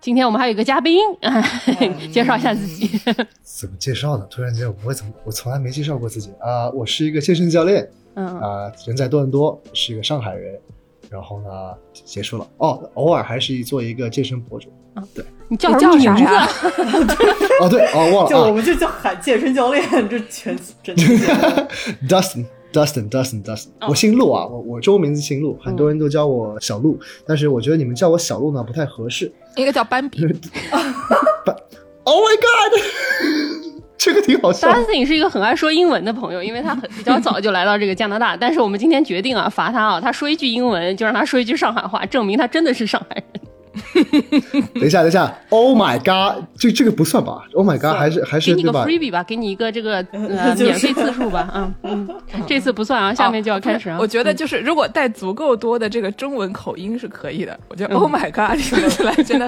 今天我们还有一个嘉宾，介绍一下自己。怎么介绍呢？突然间我不会怎么，我从来没介绍过自己啊、我是一个健身教练嗯，啊、人在多伦多，是一个上海人。然后呢，结束了哦，偶尔还是做一个健身博主。啊，对你叫什么名字？啥呀？哦，对，哦，忘了就我们就叫喊健身教练，这全真的。Dustin，Dustin，Dustin，Dustin，哦我姓陆啊，我我中文名字姓陆，很多人都叫我小陆，但是我觉得你们叫我小陆呢不太合适。应该叫斑比。Oh my god，这个挺好笑的。Dustin 是一个很爱说英文的朋友，因为他很比较早就来到这个加拿大。但是我们今天决定啊，罚他啊，他说一句英文就让他说一句上海话，证明他真的是上海人。等一下，等一下，Oh my god，这这个不算吧？Oh my god，还是还是给你个？freebie 吧，给你一个这个 呃免费次数吧，嗯嗯，这次不算啊，下面就要开始啊。我觉得就是如果带足够多的这个中文口音是可以的。我觉得嗯 Oh my God 听起来真的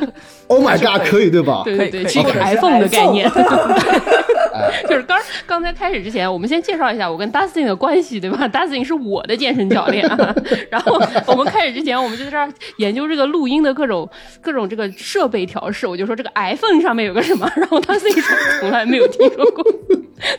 Oh my god，可以对吧？对对是一个 iPhone 的概念。哎就是刚刚才开始之前，我们先介绍一下我跟 Dustin 的关系，对吧？Dustin 是我的健身教练啊。然后我们开始之前，我们就在这儿研究这个录音的各种各种这个设备调试。我就说这个 iPhone 上面有个什么，然后 Dustin 说从来没有听说过，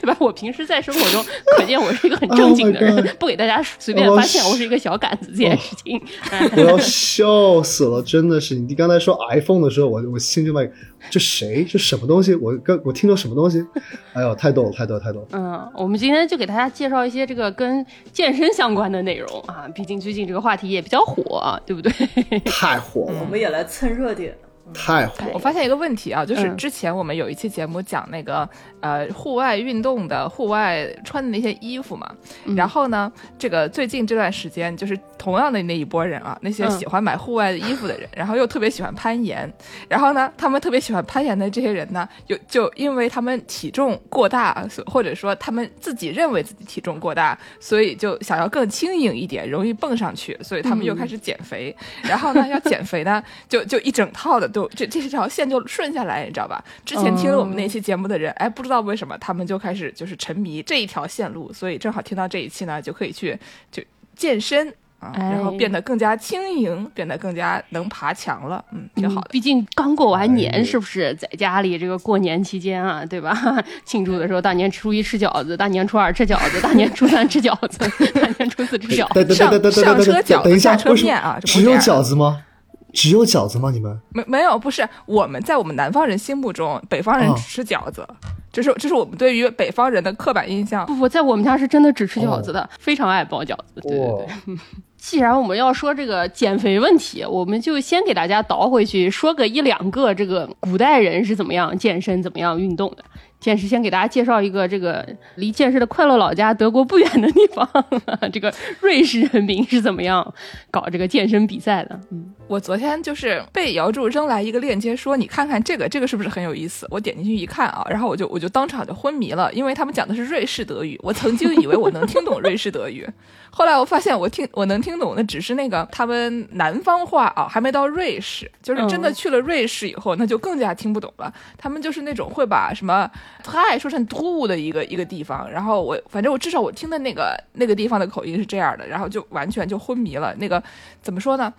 对吧？我平时在生活中，可见我是一个很正经的 Oh 人不给大家随便发现我是一个小杆子这件事情。哎我要笑死了，真的是！你刚才说 iPhone 的时候，我我心就在，这谁？这什么东西？我刚我听到什么东西？哎呦，太逗了，太逗了，太逗了！嗯，我们今天就给大家介绍一些这个跟健身相关的内容啊，毕竟最近这个话题也比较火，对不对？太火了，我们也来蹭热点。太火了！我发现一个问题啊，就是嗯之前我们有一期节目讲那个呃户外运动的户外穿的那些衣服嘛，嗯然后呢，这个最近这段时间就是同样的那一波人啊，那些嗯喜欢买户外的衣服的人，然后又特别喜欢攀岩，然后呢，他们特别喜欢攀岩的这些人呢，有就因为他们体重过大，所或者说他们自己认为自己体重过大，所以就想要更轻盈一点，容易蹦上去，所以他们又开始减肥。然后呢，要减肥呢，就就一整套的都这这条线就顺下来，你知道吧？之前听了我们那期节目的人，哎，不知道为什么他们就开始就是沉迷这一条线路，所以正好听到这一期呢，就可以去就健身。啊，哎然后变得更加轻盈，变得更加能爬墙了，嗯，挺好的。毕竟刚过完哎年，呦是不是在家里这个过年期间啊，对吧？庆祝的时候，大年初一吃饺子，大年初二吃饺子，大年初三吃饺子，大年初四吃饺子。等等等等等等上车饺子下，车面啊不只有饺子吗？只有饺子吗？你们？没没有，不是我们在我们南方人心目中，北方人哦只吃饺子，这是这是我们对于北方人的刻板印象。不不，在我们家是真的只吃饺子的，非常爱包饺子。对对对。哇 既然我们要说这个减肥问题，我们就先给大家倒回去说个一两个这个古代人是怎么样健身、怎么样运动的。健身先给大家介绍一个这个离健士的快乐老家德国不远的地方，这个瑞士人民是怎么样搞这个健身比赛的？嗯，我昨天就是被姚柱扔来一个链接，说你看看这个，这个是不是很有意思？我点进去一看啊，然后我就我就当场就昏迷了，因为他们讲的是瑞士德语，我曾经以为我能听懂瑞士德语，后来我发现我听我能听懂的只是那个他们南方话啊，还没到瑞士，就是真的去了瑞士以后，那就更加听不懂了。他们就是那种会把什么太说成突的一个一个地方，然后我反正我至少我听的那个那个地方的口音是这样的，然后就完全就昏迷了。那个怎么说呢？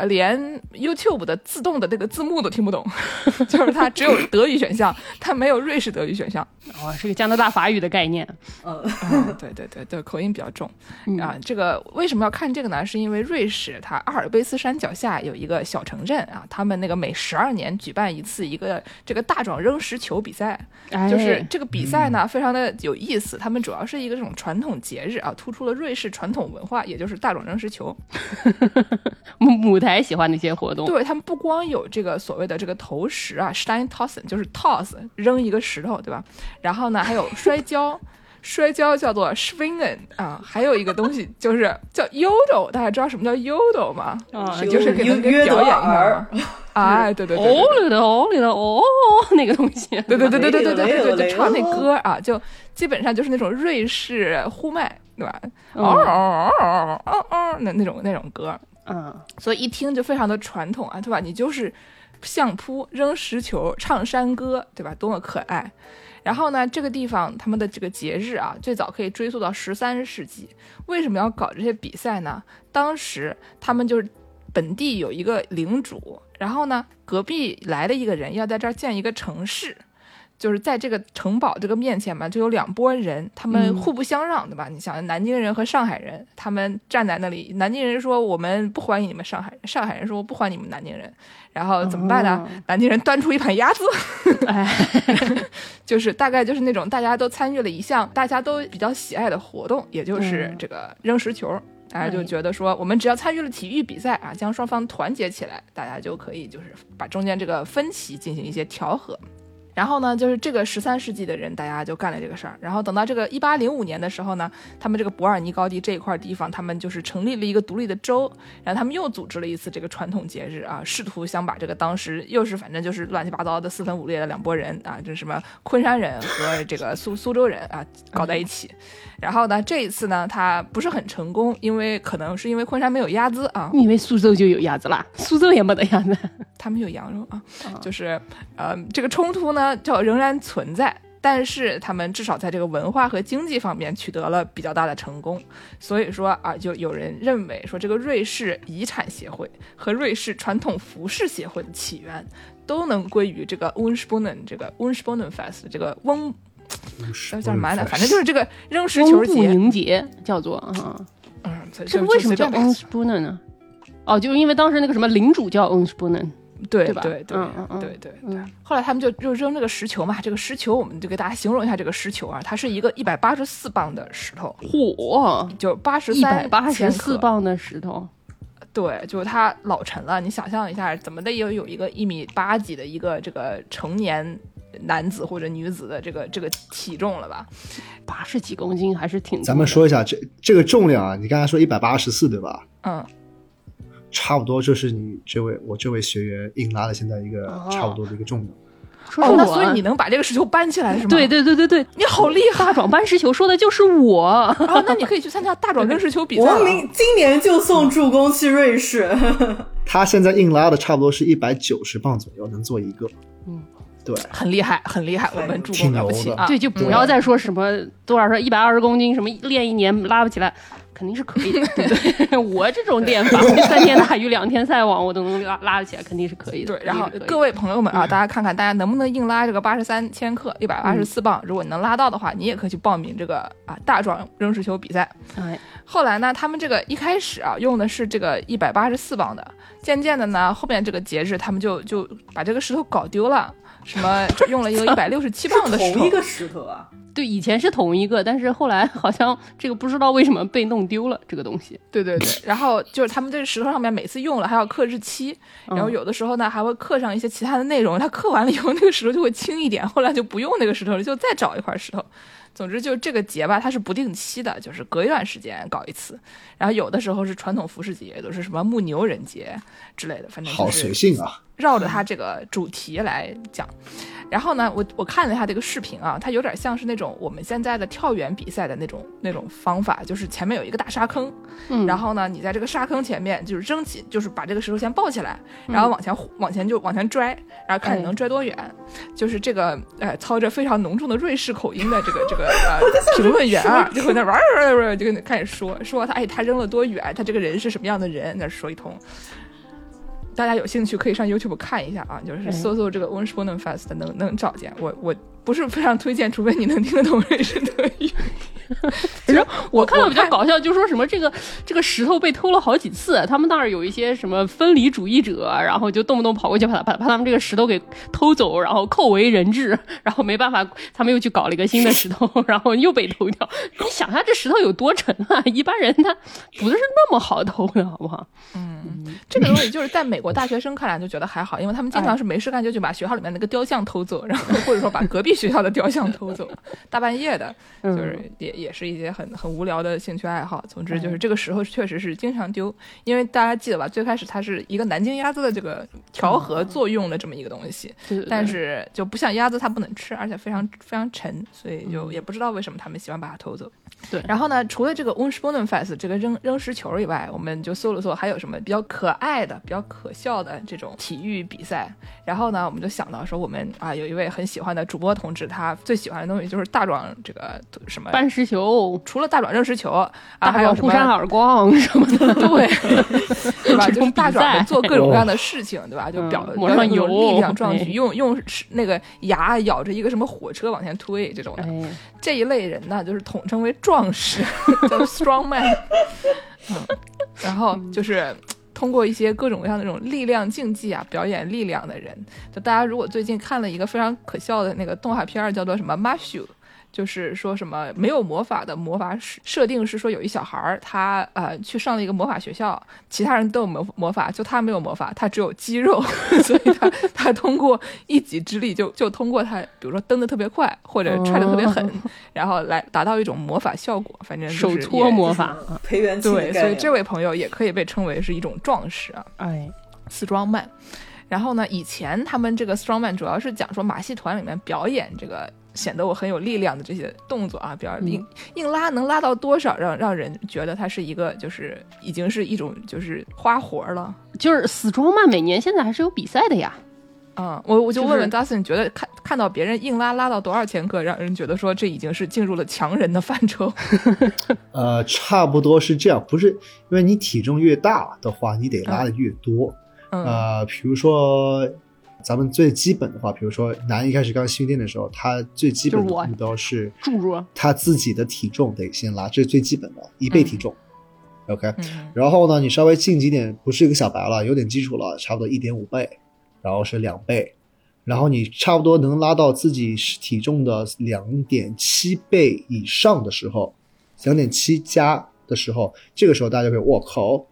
呃，连 YouTube 的自动的那个字幕都听不懂，就是它只有德语选项，它没有瑞士德语选项。哦，是个加拿大法语的概念。呃，嗯，对对对对，口音比较重、嗯啊。这个为什么要看这个呢？是因为瑞士它阿尔卑斯山脚下有一个小城镇啊，他们那个每十二年举办一次一个这个大壮扔石球比赛，哎就是这个比赛呢非常的有意思。他们主要是一个这种传统节日啊，突出了瑞士传统文化，也就是大壮扔石球。母母台喜欢的一些活动。对他们不光有这个所谓的这个投石啊，Stein tossen，就是 toss 扔一个石头，对吧？然后呢，还有摔跤，摔跤叫做 Schwingen 啊，还有一个东西就是叫 Yodel，大家知道什么叫 Yodel 吗？啊就是给约能给表演一下？哎，对对对对哦对里的哦里的哦那个东西，对对对对对对对对就唱那歌啊，就基本上就是那种瑞士呼麦，对吧？嗯嗷嗷嗷嗷嗷嗷那那种那种歌，嗯，所以一听就非常的传统啊，对吧？你就是相扑、扔石球、唱山歌，对吧？多么可爱！然后呢，这个地方他们的这个节日啊，最早可以追溯到十三世纪。为什么要搞这些比赛呢？当时他们就是本地有一个领主，然后呢，隔壁来了一个人要在这儿建一个城市。就是在这个城堡这个面前嘛，就有两拨人，他们嗯互不相让，对吧？你想，南京人和上海人，他们站在那里，南京人说我们不欢迎你们上海人，上海人说我不欢迎你们南京人，然后怎么办呢？哦南京人端出一盘鸭子，哎，就是大概就是那种大家都参与了一项大家都比较喜爱的活动，也就是嗯这个扔石球。大家就哎觉得说，我们只要参与了体育比赛啊，将双方团结起来，大家就可以就是把中间这个分歧进行一些调和。然后呢，就是这个十三世纪的人，大家就干了这个事儿。然后等到这个一八零五年的时候呢，他们这个伯尔尼高地这一块地方，他们就是成立了一个独立的州，然后他们又组织了一次这个传统节日啊，试图想把这个当时又是反正就是乱七八糟的四分五裂的两拨人啊，这什么昆山人和这个苏苏州人啊搞在一起。然后呢，这一次呢，他不是很成功，因为可能是因为昆山没有鸭子啊，你以为苏州就有鸭子啦？苏州也没得鸭子。他们有羊肉啊，就是呃，这个冲突呢就仍然存在，但是他们至少在这个文化和经济方面取得了比较大的成功。所以说啊，就有人认为说，这个瑞士遗产协会和瑞士传统服饰协会的起源都能归于这个 Unspunnen 这个 Unspunnen Fest 这个翁叫叫什么来着？反正就是这个扔石球节。宁节叫做啊，嗯，这这个为什么叫 o n s p o n e n 呢？哦，就因为当时那个什么领主叫 o n s p o n e n 对对吧对对对对。后来他们就就扔这个石球嘛，这个石球我们就给大家形容一下这个石球啊，它是一个一百八十四磅的石头，嚯，就八十一百三八十四磅。的石头，对，就是它老沉了。你想象一下，怎么的也有一个一米八几的一个这个成年男子或者女子的这个这个体重了吧？八十几公斤还是挺。咱们说一下这这个重量啊，你刚才说一百八十四对吧？嗯，差不多就是你这位我这位学员硬拉的现在一个哦差不多的一个重量。哦，说是我那所以你能把这个石球搬起来是吗？对，对对对对，你好厉害大壮搬石球说的就是我。啊！那你可以去参加大壮扔石球比赛了。我明今年就送助攻去瑞士。他现在硬拉的差不多是一百九十磅左右，能做一个。嗯，对，很厉害，很厉害，我们助攻挺牛的了不起啊！对，就不要再说什么多少说一百二十公斤，什么练一年拉不起来，肯定是可以的，对不对？我这种练法，三天打鱼两天晒网，我都能拉拉得起来，肯定是可以的。对，然后各位朋友们啊，大家看看大家能不能硬拉这个八十三千克，一百八十四磅。如果你能拉到的话，你也可以去报名这个啊大壮扔石球比赛。哎，后来呢，他们这个一开始啊用的是这个一百八十四磅的，渐渐的呢，后面这个节日他们就就把这个石头搞丢了，什么用了一个一百六十七磅的石头同一。个石头啊，对，以前是同一个，但是后来好像这个不知道为什么被弄丢了，这个东西。对对对，然后就是他们这个石头上面每次用了还要刻日期，然后有的时候呢还会刻上一些其他的内容，它刻完了以后那个石头就会轻一点，后来就不用那个石头了，就再找一块石头。总之就这个节吧，它是不定期的，就是隔一段时间搞一次。然后有的时候是传统服饰节，有的是什么牧牛人节之类的，反正是随性啊！绕着它这个主题来讲。然后呢，我我看了一下这个视频啊，它有点像是那种我们现在的跳远比赛的那种那种方法，就是前面有一个大沙坑，嗯，然后呢，你在这个沙坑前面就是扔起，就是把这个石头先抱起来，然后往前往前就往前拽，然后看你能拽多远。就是这个呃，操着非常浓重的瑞士口音的这个这个呃 评论员啊，就会在那玩儿 玩儿就跟你开始说说他哎他扔了多远，他这个人是什么样的人，那说一通。大家有兴趣可以上 YouTube 看一下啊，就是搜搜这个 o n s p o n e n Fest 能能找见。我我不是非常推荐，除非你能听得懂瑞士德语。其实我看到比较搞笑，就说什么这个这个石头被偷了好几次，他们那儿有一些什么分离主义者，然后就动不动跑过去把把把他们这个石头给偷走，然后扣为人质，然后没办法，他们又去搞了一个新的石头，然后又被偷掉。你想下这石头有多沉啊！一般人他不是那么好偷的，好不好？嗯这个东西就是在美国大学生看来就觉得还好，因为他们经常是没事干就去把学校里面那个雕像偷走，然后或者说把隔壁学校的雕像偷走，大半夜的，就是也也是一些很很无聊的兴趣爱好。总之就是这个时候确实是经常丢，因为大家记得吧，最开始它是一个南京鸭子的这个调和作用的这么一个东西，但是就不像鸭子它不能吃，而且非常非常沉，所以就也不知道为什么他们喜欢把它偷走。对然后呢，除了这个 Un s p o n e n Fest 这个扔扔石球以外，我们就搜了搜还有什么比较可爱的、比较可笑的这种体育比赛。然后呢，我们就想到说，我们啊有一位很喜欢的主播同志，他最喜欢的东西就是大壮这个什么，搬石球、除了大壮扔石球啊，还有什么壮互扇耳光什么的，对，对吧？就是大壮做各种各样的事情，对吧？就表嗯抹上表演各种油力量壮举，哎用用那个牙咬着一个什么火车往前推这种的。哎，这一类人呢，就是统称为壮士，叫 strong man。嗯，然后就是通过一些各种各样的这种力量竞技啊，表演力量的人。就大家如果最近看了一个非常可笑的那个动画片儿，叫做什么《Mashu》。就是说什么没有魔法的魔法使设定是说有一小孩儿他呃去上了一个魔法学校，其他人都有魔魔法，就他没有魔法，他只有肌肉，所以他他通过一己之力就就通过他比如说蹬的特别快或者踹的特别狠，然后来达到一种魔法效果，反正手搓魔法，培元气对，所以这位朋友也可以被称为是一种壮士啊。哎，strongman。然后呢，以前他们这个 strongman 主要是讲说马戏团里面表演这个显得我很有力量的这些动作啊，比较硬、硬拉能拉到多少，让让人觉得它是一个就是已经是一种就是花活了。就是死装嘛每年现在还是有比赛的呀。嗯，我我就就是问问 Dustin，你觉得看看到别人硬拉拉到多少千克，让人觉得说这已经是进入了强人的范畴？呃，差不多是这样，不是因为你体重越大的话，你得拉的越多。嗯呃，比如说咱们最基本的话，比如说男一开始刚训练的时候，他最基本的目标是注入他自己的体重得先拉，这是最基本的，一倍体重。OK，嗯。然后呢，你稍微进几点，不是一个小白了，有点基础了，差不多一点五倍，然后是两倍，然后你差不多能拉到自己体重的两点七倍以上的时候，两点七加的时候，这个时候大家就会，我靠，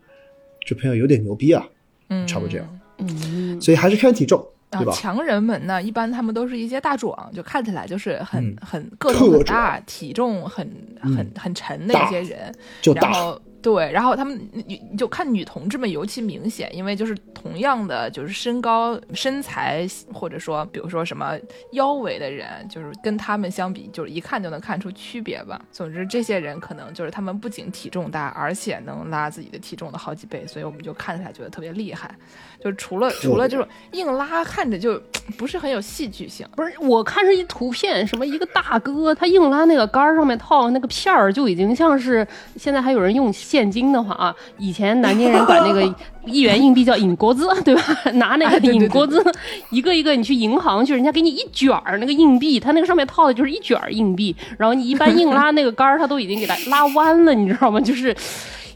这朋友有点牛逼啊，嗯，差不多这样。嗯，所以还是看体重，啊对，吧？强人们呢，一般他们都是一些大壮，就看起来就是很、嗯很个头很大，体重很很、嗯很沉的一些人。然后对，然后他们你你就看女同志们尤其明显，因为就是同样的就是身高、身材，或者说比如说什么腰围的人，就是跟他们相比，就是一看就能看出区别吧。总之，这些人可能就是他们不仅体重大，而且能拉自己的体重的好几倍，所以我们就看起来觉得特别厉害。就是除了除了就是硬拉，看着就不是很有戏剧性。不是，我看是一图片，什么一个大哥，他硬拉那个杆儿上面套那个片儿，就已经像是现在还有人用现金的话啊，以前南京人管那个 一元硬币叫引锅子，对吧？拿那个哎对对银锅子，一个一个你去银行去，人家给你一卷儿那个硬币，它那个上面套的就是一卷儿硬币，然后你一般硬拉那个杆儿，它都已经给它拉弯了，你知道吗？就是。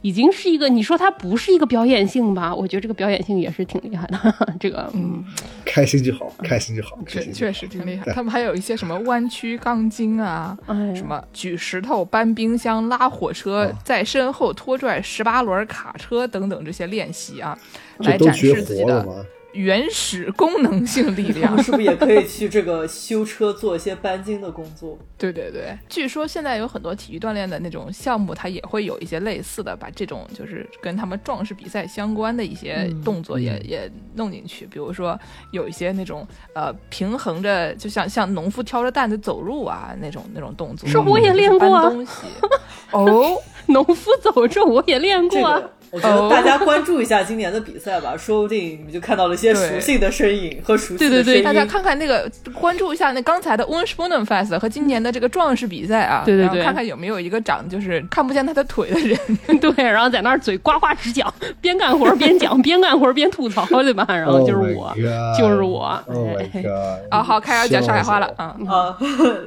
已经是一个，你说它不是一个表演性吧？我觉得这个表演性也是挺厉害的。这个，嗯，开心就好，开心就好，开确确心就好实挺厉害，他们还有一些什么弯曲钢筋啊，哎，什么举石头、搬冰箱、拉火车，哦在身后拖拽十八轮卡车等等这些练习啊，来展示自己的？原始功能性力量。是不是也可以去这个修车做一些搬筋的工作？对对对，据说现在有很多体育锻炼的那种项目，它也会有一些类似的，把这种就是跟他们壮士比赛相关的一些动作也、嗯也弄进去。比如说有一些那种呃平衡着，就像像农夫挑着担子走路啊那种那种动作。是我也练过啊搬东西 哦，农夫走这我也练过啊。这个我觉得大家关注一下今年的比赛吧，说不定你们就看到了一些熟悉的身影和熟悉的对对对。大家看看那个，关注一下那刚才的 o n s p o n e n Fest 和今年的这个壮士比赛啊，对对对然后看看有没有一个长得就是看不见他的腿的人。对，然后在那儿嘴呱呱直讲，边干活边讲，边干活边吐槽，对吧？然后就是 Oh 我 God 就是我 Oh my 哎 god！啊，好，开始讲上海话了啊！啊，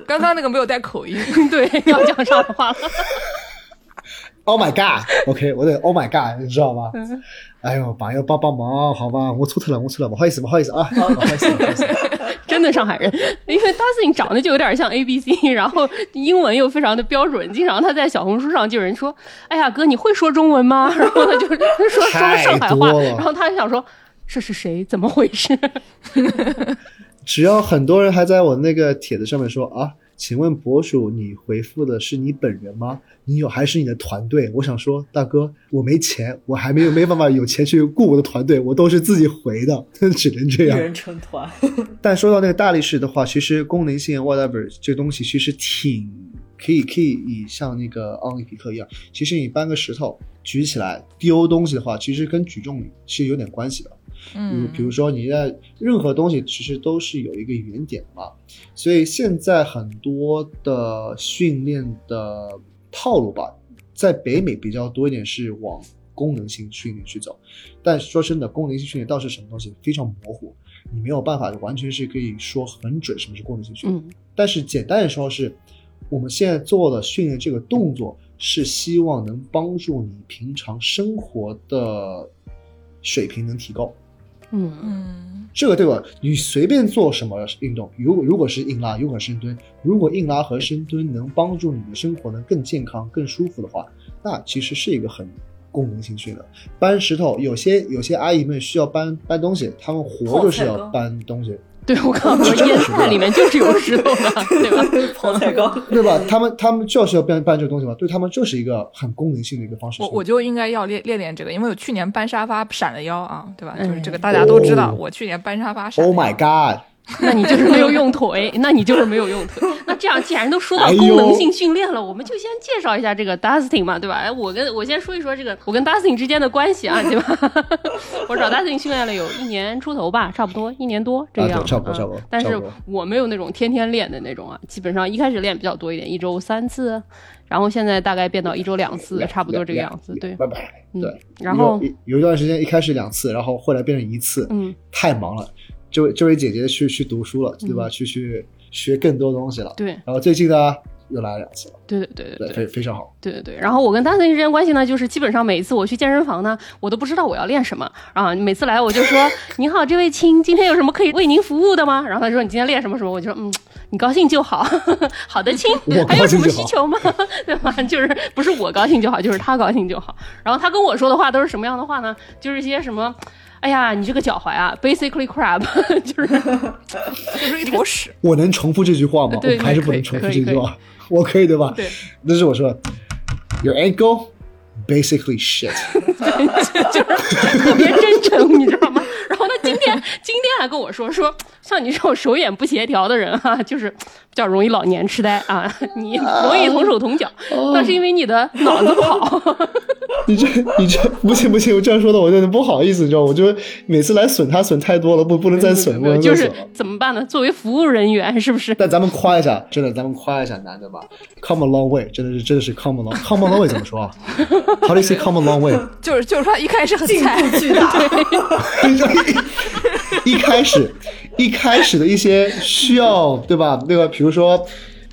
刚刚那个没有带口音，对，要讲上海话了。Oh my god！OK，、我得 Oh my god，你知道吗？嗯哎呦，朋友帮帮忙，好吧，我错特了，我错了，不好意思，不好意思啊，不好意思，不好意思。真的上海人，因为 Dustin 长得就有点像 A B C，然后英文又非常的标准，经常他在小红书上就有人说：“哎呀，哥，你会说中文吗？”然后他就他说说上海话，然后他就想说这是谁？怎么回事？只要很多人还在我那个帖子上面说啊，请问博主，你回复的是你本人吗？你有还是你的团队？我想说，大哥，我没钱，我还没有没办法有钱去雇我的团队，我都是自己回的，只能这样。一人成团，但说到那个大力士的话，其实功能性 whatever 这东西其实挺可以可以以像那个奥林匹克一样，其实你搬个石头举起来丢东西的话，其实跟举重是有点关系的。嗯，比如说你在任何东西其实都是有一个原点的嘛，所以现在很多的训练的套路吧，在北美比较多一点是往功能性训练去走，但说真的，功能性训练到底是什么东西非常模糊，你没有办法完全是可以说很准什么是功能性训练。嗯但是简单的说是，我们现在做的训练这个动作是希望能帮助你平常生活的水平能提高。嗯嗯这个对吧？你随便做什么运动，如果如果是硬拉，如果是深蹲，如果硬拉和深蹲能帮助你的生活能更健康、更舒服的话，那其实是一个很功能性训练。搬石头，有些有些阿姨们需要搬搬东西，她们活着是要搬东西，对我刚刚说 腌菜里面就是有石头的，对吧？泡菜缸，对吧？他们他们就是要搬搬这个东西嘛，对他们就是一个很功能性的一个方式。我我就应该要练练练这个，因为我去年搬沙发闪了腰啊，对吧？嗯就是这个大家都知道，哦我去年搬沙发闪了 Oh 腰。my god！那你就是没有用腿，那你就是没有用腿。那这样，既然都说到功能性训练了，我们就先介绍一下这个 Dustin 嘛，对吧？哎，我跟我先说一说这个我跟 Dustin 之间的关系啊，对吧？我找 Dustin 训练了有一年出头吧，差不多一年多这样子。差不多差不多嗯但是我没有那种天天练的那种啊，基本上一开始练比较多一点，一周三次，然后现在大概变到一周两次，差不多这个样子。对，拜拜。嗯对，然后有有一段时间一开始两次，然后后来变成一次，嗯，太忙了。这位这位姐姐去去读书了，对吧？去去学更多东西了。对然后最近呢又来了两次了，对对对对对，非非常好。对对对，然后我跟大森之间关系呢，就是基本上每一次我去健身房呢，我都不知道我要练什么啊。每次来我就说：“您好，这位亲，今天有什么可以为您服务的吗？”然后他说：“你今天练什么什么？”我就说：“嗯，你高兴就好。好的，亲我，还有什么需求吗？对吧？就是不是我高兴就好，就是他高兴就好。然后他跟我说的话都是什么样的话呢？就是一些什么。哎呀，你这个脚踝啊，basically crap，就是就是一坨屎。我能重复这句话吗？我还是不能重复这句话。我可以对吧？对，那是我说，Your ankle basically shit 就是。特别真诚，你知道吗？今天今天还跟我说说，像你这种手眼不协调的人啊，就是比较容易老年痴呆啊，你容易同手同脚，那是因为你的脑子不好。你这你这不行不行，我这样说的我有点不好意思，你知道吗？我就每次来损他损太多了，不不能再损，不能就是再损了。怎么办呢？作为服务人员，是不是？但咱们夸一下，真的，咱们夸一下男的吧，come a long way，真的是真的是 come a long，come a long way 怎么说啊？How do you say come a long way？就是就是说一开始很进菜，步巨大，一开始一开始的一些需要对吧？那个比如说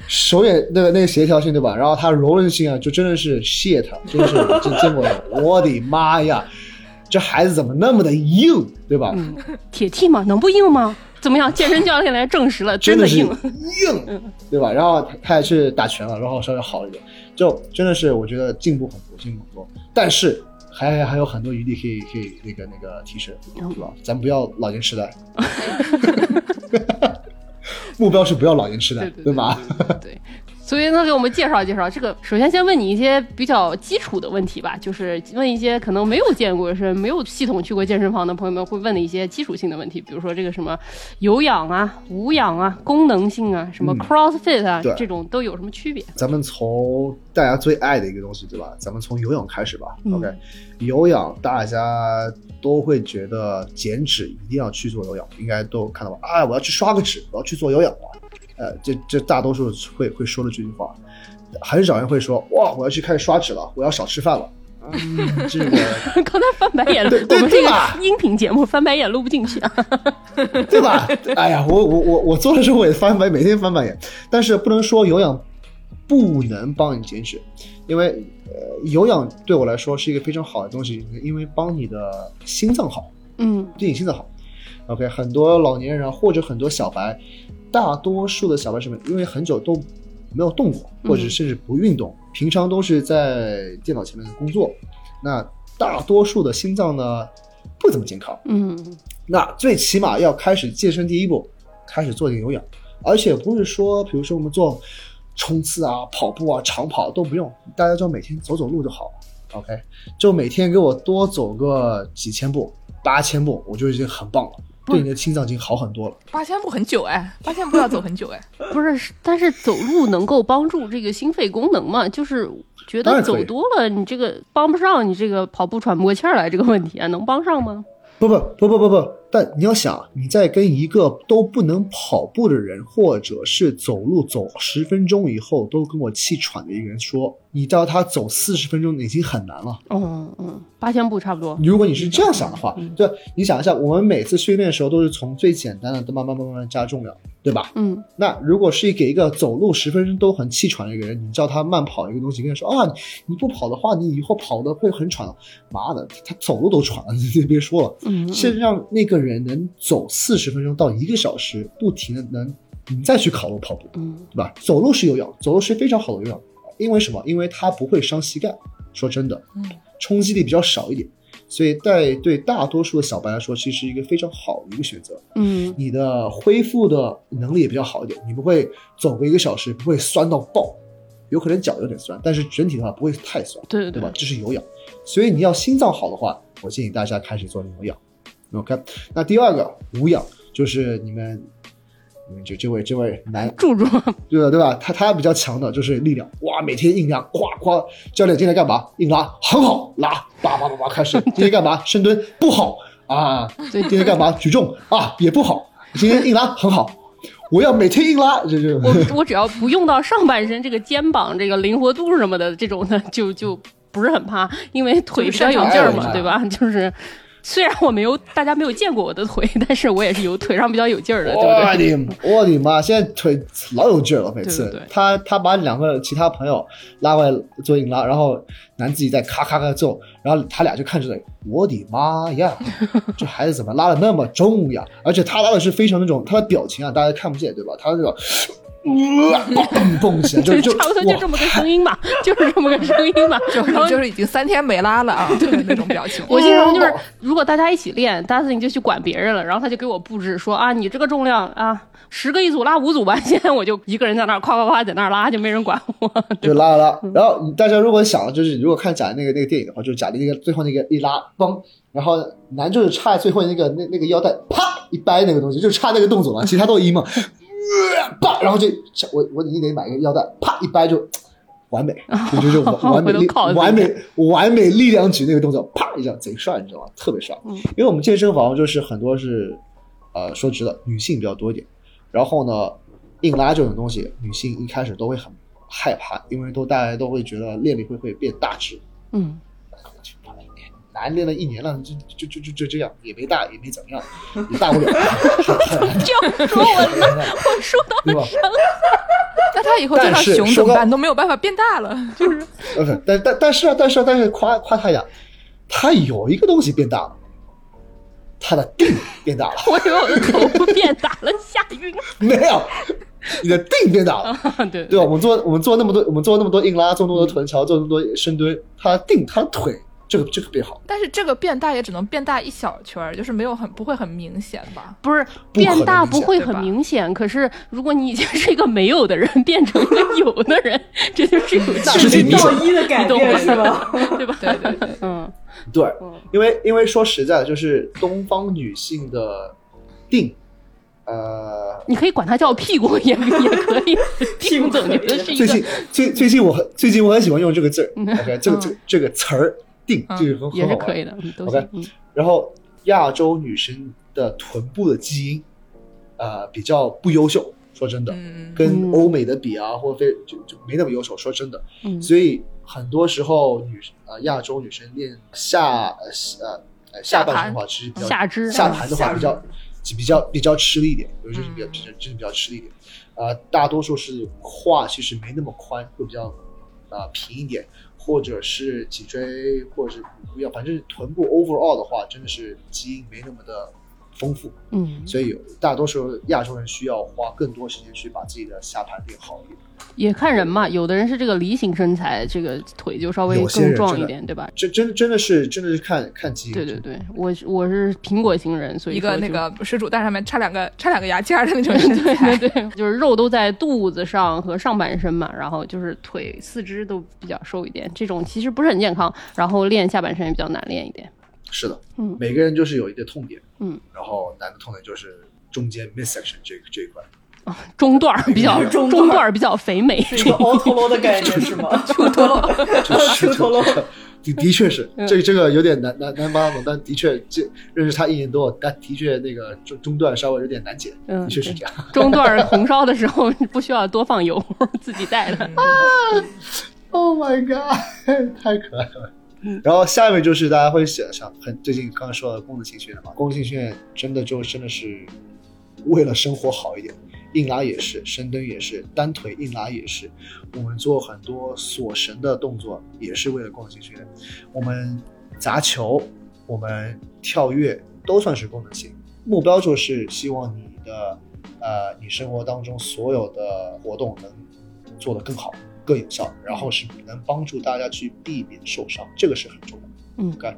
手眼那个那个协调性对吧？然后他柔韧性啊，就真的是 shit，真的是真见过的，我的妈呀！这孩子怎么那么的硬，对吧？铁 T 嘛，能不硬吗？怎么样？健身教练来证实了，真的硬。硬，对吧？然后他他还去打拳了，然后稍微好一点，就真的是我觉得进步很多，进步很多。但是还还有很多余地可以可以那个那个提升，对吧？咱不要老年痴呆，目标是不要老年痴呆，对对吧？对，所以呢，给我们介绍介绍这个。首先，先问你一些比较基础的问题吧，就是问一些可能没有见过身、没有系统去过健身房的朋友们会问的一些基础性的问题，比如说这个什么有氧啊、无氧啊、功能性啊、什么嗯 CrossFit 啊，对这种都有什么区别？咱们从大家最爱的一个东西，对吧？咱们从有氧开始吧。嗯 OK，有氧大家都会觉得减脂一定要去做有氧，应该都看到吧？啊，我要去刷个脂，我要去做有氧了。呃，这这大多数会会说的这句话，很少人会说哇，我要去开始刷脂了，我要少吃饭了。嗯，这个 刚才翻白眼，我们这个音频节目翻白眼录不进去啊。对吧？哎呀，我我我我做的时候我也翻白，每天翻白眼，但是不能说有氧不能帮你减脂，因为呃，有氧对我来说是一个非常好的东西，因为帮你的心脏好，嗯对你心脏好。OK，很多老年人啊或者很多小白，大多数的小白是什么？因为很久都没有动过，或者甚至不运动，平常都是在电脑前面工作，那大多数的心脏呢不怎么健康。嗯那最起码要开始健身第一步，开始做点有氧。而且不是说，比如说我们做冲刺啊、跑步啊、长跑都不用，大家就每天走走路就好了。OK，就每天给我多走个几千步、八千步，我就已经很棒了，对你的心脏已经好很多了。八千步很久哎，八千步要走很久哎。不是，但是走路能够帮助这个心肺功能嘛？就是觉得走多了，你这个帮不上你这个跑步喘不过气儿来这个问题啊，能帮上吗？不不不不不不，但你要想，你在跟一个都不能跑步的人，或者是走路走十分钟以后都跟我气喘的一个人说，你叫他走四十分钟已经很难了。嗯嗯，八千步差不多。如果你是这样想的话，对，你想一下，我们每次训练的时候都是从最简单的慢慢慢慢慢加重量，对吧？嗯，那如果是给一个走路十分钟都很气喘的一个人，你叫他慢跑一个东西，跟他说啊，你不跑的话，你以后跑的会很喘。妈的，他走路都喘了，你别说了。嗯是让那个人能走四十分钟到一个小时，不停的能，你再去考虑跑步，嗯对吧？走路是有氧，走路是非常好的有氧，因为什么？因为它不会伤膝盖。说真的，嗯，冲击力比较少一点，所以在对大多数的小白来说，其实是一个非常好的一个选择。嗯你的恢复的能力也比较好一点，你不会走个一个小时不会酸到爆，有可能脚有点酸，但是整体的话不会太酸，对对对吧？这是有氧，所以你要心脏好的话，我建议大家开始做有氧。OK，那第二个无氧就是你们。你们这这位这位男柱柱，对吧？对吧？他他比较强的就是力量，哇，每天硬拉，夸夸。教练今天干嘛？硬拉，很好，拉，叭叭叭叭开始。今天干嘛？深蹲不好啊。今天干嘛？举重啊也不好。今天硬拉很好，我要每天硬拉，这就我我只要不用到上半身这个肩膀这个灵活度什么的这种的，就就不是很怕，因为腿比较有劲儿嘛，对吧？就是虽然我没有大家没有见过我的腿，但是我也是有腿上比较有劲儿的，对不我对？的我的妈！现在腿老有劲儿了，每次对对对他他把两个其他朋友拉过来做硬拉，然后男自己在咔咔咔揍，然后他俩就看着我的妈呀，这孩子怎么拉的那么重呀？而且他拉的是非常那种他的表情啊，大家看不见对吧？他那个。蹦蹦起来，就就差不多就这么个声音吧，就是这么个声音吧。就是然后就是已经三天没拉了啊，对那种表情。我经常就是，如果大家一起练，大斯你就去管别人了，然后他就给我布置说啊，你这个重量啊，十个一组拉五组吧。现在我就一个人在那儿夸夸夸在那儿拉，就没人管我。就拉了拉。然后大家如果想，就是如果看贾玲那个那个电影的话，就是贾玲那个最后那个一拉，嘣，然后男就是差最后那个那那个腰带，啪一掰那个东西，就差那个动作嘛，其他都一嘛，呃啪，然后就我我你得买个腰带，啪一掰就。完美，就就就完 完美力完美完美力量举那个动作，啪一下贼帅，你知道吗？特别帅。嗯因为我们健身房就是很多是，呃，说直的，女性比较多一点。然后呢，硬拉这种东西，女性一开始都会很害怕，因为都大家都会觉得练力会会变大只。嗯，男练了一年了，就就就就就这样，也没大，也没怎么样，也大不了，就说我呢，我说到对吧那他以后就但是说到熊怎么办？都没有办法变大了，就是？OK，但但但是啊，但是啊但是夸夸他呀，他有一个东西变大了，他的腚变大了，我以为我的头部变大了，吓晕。没有，你的腚变大了。对对吧？我们做我们做那么多，我们做那么多硬拉，做那么多臀桥，做那么多深蹲，他的腚，他的腿，这个这个变好，但是这个变大也只能变大一小圈儿，就是没有很不会很明显吧？不是变大不会很明显，可是如果你已经是一个没有的人，变成一个有的人，这就是有这是挺距离的，明显到一的改你懂吗变是吧？对吧？对对对，嗯，对嗯，因为因为说实在的，就是东方女性的腚，呃，你可以管它叫屁股也也可以，屁股总觉得是一个最近最最近我很最近我很喜欢用这个字儿嗯，OK，这个这个这个词儿腚，嗯这个很好玩。是可以的，OK。嗯然后亚洲女生的臀部的基因，呃，比较不优秀，说真的，嗯，跟嗯欧美的比啊，或者非就就没那么优秀。说真的，嗯所以很多时候女呃亚洲女生练下呃呃下半身的话，其实比较下肢下盘的话比较比较比较吃力一点，有些是比较嗯真真的比较吃力一点。呃，大多数是胯其实没那么宽，会比较呃平一点，或者是脊椎，或者是不要，反正臀部 overall 的话，真的是基因没那么的丰富，嗯，所以大多数亚洲人需要花更多时间去把自己的下盘练好一点。也看人嘛，有的人是这个梨形身材，这个腿就稍微更壮一点，对吧？这真真的是真的是看看基因，对对对，我是我是苹果型人，所以一个那个水煮蛋上面插两个插两个牙签儿的那种身对材。对对，就是肉都在肚子上和上半身嘛，然后就是腿、四肢都比较瘦一点，这种其实不是很健康，然后练下半身也比较难练一点。是的，嗯每个人就是有一个痛点，嗯，然后男的痛点就是中间 midsection 这个这一块，中段 比较中段中段比较肥美，是一个 o t o l o 的概念是吗？出头喽，就是 出头喽。的的确是，嗯这个这个有点难难难帮懂，但的确这认识他一年多，但的确那个中中段稍微有点难解，嗯的确是这样。中段红烧的时候不需要多放油，自己带的。啊 Oh my god，太可爱了。然后下面就是大家会想想，很最近刚刚说的功能性训练嘛，功能性训练真的就真的是为了生活好一点，硬拉也是，深蹲也是，单腿硬拉也是，我们做很多锁绳的动作也是为了功能性训练，我们砸球，我们跳跃都算是功能性，目标就是希望你的呃你生活当中所有的活动能做得更好。更有效，然后是能帮助大家去避免受伤，这个是很重要的。嗯，OK，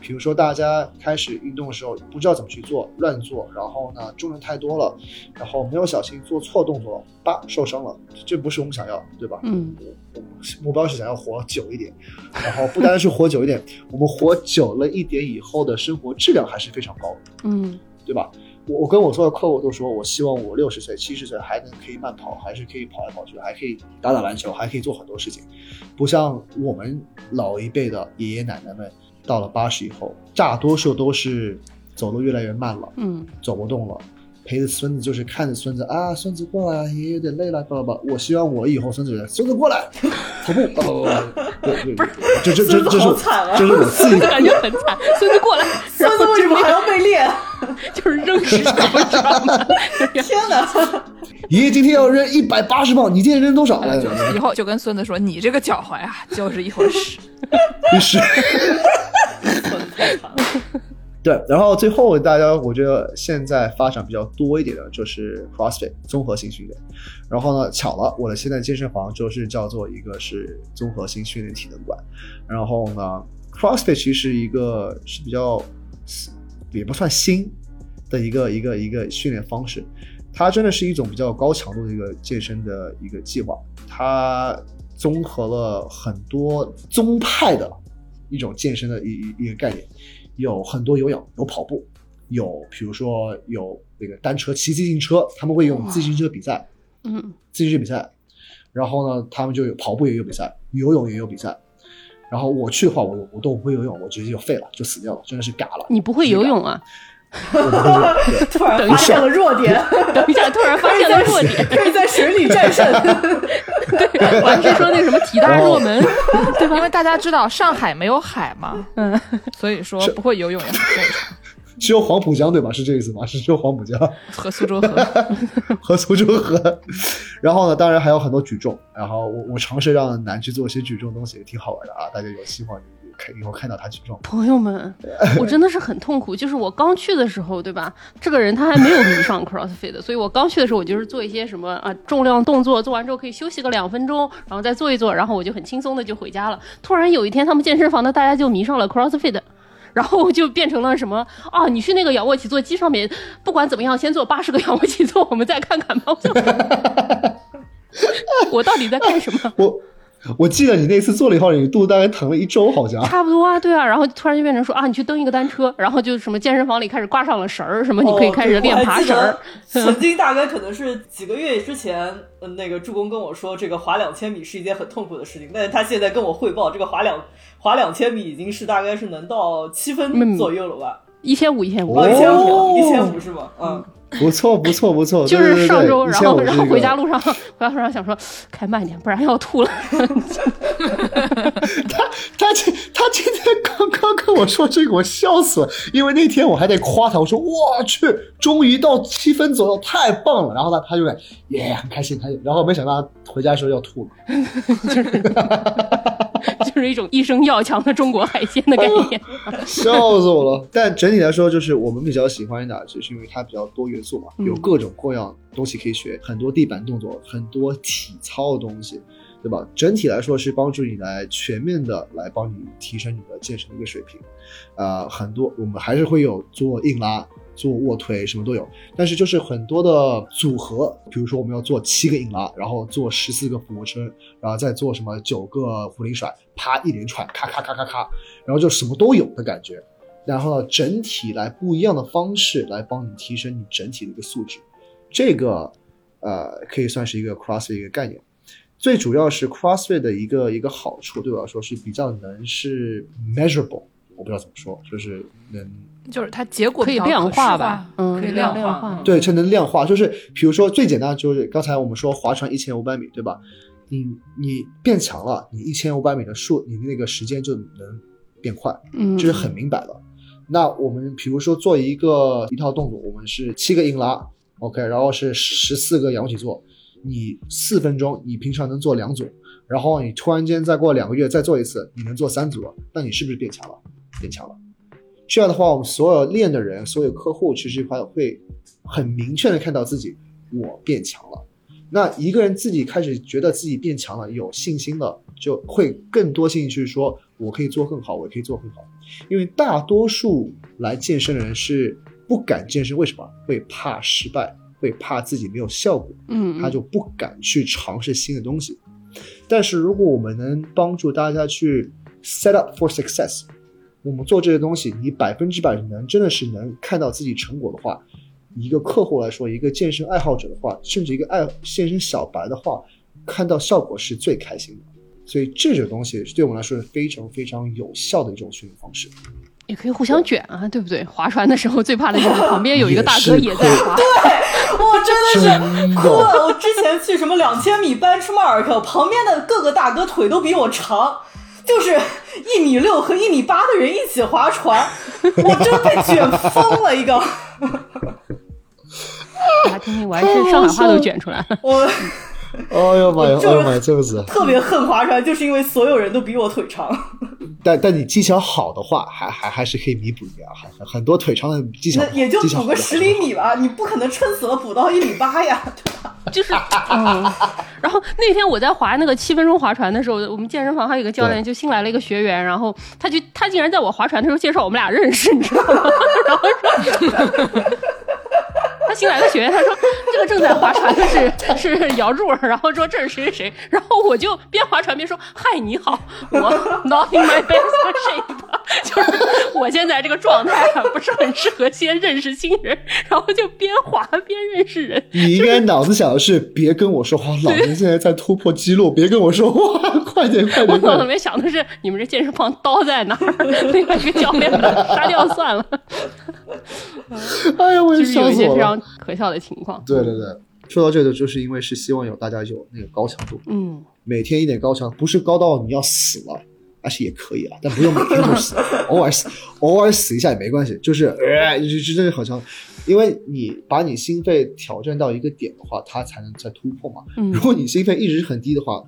比如说大家开始运动的时候不知道怎么去做，乱做，然后呢重量太多了，然后没有小心做错动作，叭受伤了，这不是我们想要，对吧？嗯我们目标是想要活久一点，然后不单是活久一点，我们活久了一点以后的生活质量还是非常高的。嗯对吧？我我跟我所有客户都说，我希望我六十岁、七十岁还能可以慢跑，还是可以跑来跑去，还可以打打篮球，还可以做很多事情，不像我们老一辈的爷爷奶奶们，到了八十以后，大多数都是走路越来越慢了，嗯走不动了。陪着孙子就是看着孙子啊，孙子过来，爷爷有点累了，爸爸。我希望我以后孙子孙子过来，跑步，哦，对对对，这这这这是孙子好惨啊这是我自己 感觉很惨。孙子过来，孙子为什么还要被练？就是扔石头，知道吗？天哪！爷爷今天要扔一百八十磅，你今天扔多少？来，以后就跟孙子说：“你这个脚踝啊，就是一坨屎。于是，对，然后最后大家我觉得现在发展比较多一点的就是 CrossFit 综合性训练。然后呢，巧了，我的现在健身房就是叫做一个是综合性训练体能馆。然后呢，CrossFit 其实一个是比较也不算新的一个一个一个训练方式，它真的是一种比较高强度的一个健身的一个计划，它综合了很多宗派的一种健身的一一一个概念，有很多有氧，有跑步，有比如说有那个单车骑自行车，他们会用自行车比赛，嗯自行车比赛，然后呢，他们就有跑步也有比赛，游泳也有比赛。然后我去的话，我我都不会游泳，我直接就废了，就死掉了，真的是嘎了。你不会游泳啊？我不会游泳对 突然发现了弱点，等一下，突然发现了弱点。可以在水里战胜。对，我还是说那什么体大若门，对吧？因为大家知道上海没有海嘛，嗯，所以说不会游泳也很正常。只有黄浦江对吧？是这个意思吗？是只有黄浦江和苏州河，和苏州河。然后呢，当然还有很多举重。然后我我尝试让南去做一些举重的东西，也挺好玩的啊。大家有希望看以后看到他举重。朋友们，我真的是很痛苦。就是我刚去的时候，对吧？这个人他还没有迷上 CrossFit，所以我刚去的时候，我就是做一些什么啊重量动作，做完之后可以休息个两分钟，然后再做一做，然后我就很轻松的就回家了。突然有一天，他们健身房的大家就迷上了 CrossFit。然后就变成了什么啊？你去那个仰卧起坐机上面，不管怎么样，先做八十个 仰卧起坐，我们再看看吧。我到底在干什么？我我记得你那次做了以后，你肚子大概疼了一周，好像。差不多啊，对啊，然后突然就变成说啊，你去蹬一个单车，然后就什么健身房里开始挂上了绳儿，什么你可以开始练爬绳儿。曾经大概可能是几个月之前，嗯，那个助攻跟我说，这个滑两千米是一件很痛苦的事情，但是他现在跟我汇报，这个滑两滑两千米已经是大概是能到七分嗯左右了吧？一千五，一千五，哦，一千哦五，一千五是吗？嗯，不错，不错，不错。就是上周，对然后然后回家路。上，回家路上想说开慢点，不然要吐了。他他今他今天刚刚跟我说这个，我笑死了，因为那天我还在夸他，我说我去，终于到七分左右，太棒了。然后他他就在耶很开心开心，然后没想到他回家的时候要吐了。就是一种一生要强的中国海鲜的概念。笑死我了。但整体来说，就是我们比较喜欢的，就是因为它比较多元素嘛，嗯有各种各样东西可以学，很多地板动作，很多体操的东西，对吧？整体来说是帮助你来全面的来帮你提升你的健身的一个水平。呃，很多我们还是会有做硬拉。做卧推什么都有，但是就是很多的组合，比如说我们要做七个硬拉，然后做十四个俯卧撑，然后再做什么九个壶铃甩，啪一连串，咔咔咔咔咔，然后就什么都有的感觉。然后呢，整体来不一样的方式来帮你提升你整体的一个素质，这个呃可以算是一个 CrossFit 一个概念。最主要是 CrossFit 的一个一个好处，对我来说是比较能是 measurable，我不知道怎么说，就是能就是它结果可以量化吧嗯可以量量化对，才能量化，就是比如说最简单就是刚才我们说划船一千五百米，对吧？你你变强了，你一千五百米的数，你那个时间就能变快，嗯，这是很明白了。那我们比如说做一个一套动作，我们是七个硬拉，OK，然后是十四个仰卧起坐，你四分钟，你平常能做两组，然后你突然间再过两个月再做一次，你能做三组了，那你是不是变强了？变强了。这样的话，我们所有练的人，所有客户其实会会很明确的看到自己我变强了。那一个人自己开始觉得自己变强了，有信心了，就会更多兴趣说，我可以做更好，我可以做更好。因为大多数来健身的人是不敢健身，为什么？会怕失败，会怕自己没有效果，嗯，他就不敢去尝试新的东西。但是如果我们能帮助大家去 set up for success，我们做这些东西，你百分之百能真的是能看到自己成果的话，一个客户来说，一个健身爱好者的话，甚至一个爱健身小白的话，看到效果是最开心的。所以这种东西对我们来说是非常非常有效的一种训练方式。也可以互相卷啊，对不对？划船的时候最怕的就是 旁边有一个大哥也在划，对我真的是哭了。我之前去什么两千米 benchmark，旁边的各个大哥腿都比我长，就是一米六和一米八的人一起划船，我真被卷疯了一个。听听，我还是上海话都卷出来了。我 哎呦妈呀！就是哎呦妈呀，这个子！特别恨划船，就是因为所有人都比我腿长。但但你技巧好的话，还还还是可以弥补一点，很很很多腿长的技巧那也就补个十厘米吧，你不可能撑死了补到一米八呀，对吧？就是，嗯，然后那天我在划那个七分钟划船的时候，我们健身房还有一个教练，就新来了一个学员，然后他就他竟然在我划船的时候介绍我们俩认识，你知道吗？然后说。他新来的学员，他说这个正在划船的是是姚柱，然后说这是谁谁谁，然后我就边划船边说嗨你好，我 not in my best shape，就是我现在这个状态啊不是很适合先认识新人，然后就边划边认识人，你应该脑子想的是，别跟我说话，老娘现在在突破记录，别跟我说话，快点快点！我脑子里面想的是你们这健身房刀在哪儿？另外一个教练把它杀掉算了，哎呀，我就是有笑死我了一些非常。可笑的情况。对对对，说到这个，就是因为是希望有大家有那个高强度，嗯，每天一点高强，不是高到你要死了，而且也可以啊，但不用每天都死，偶尔死，偶尔死一下也没关系，就是呃，就就真的好像，因为你把你心肺挑战到一个点的话，它才能再突破嘛。嗯。如果你心肺一直很低的话，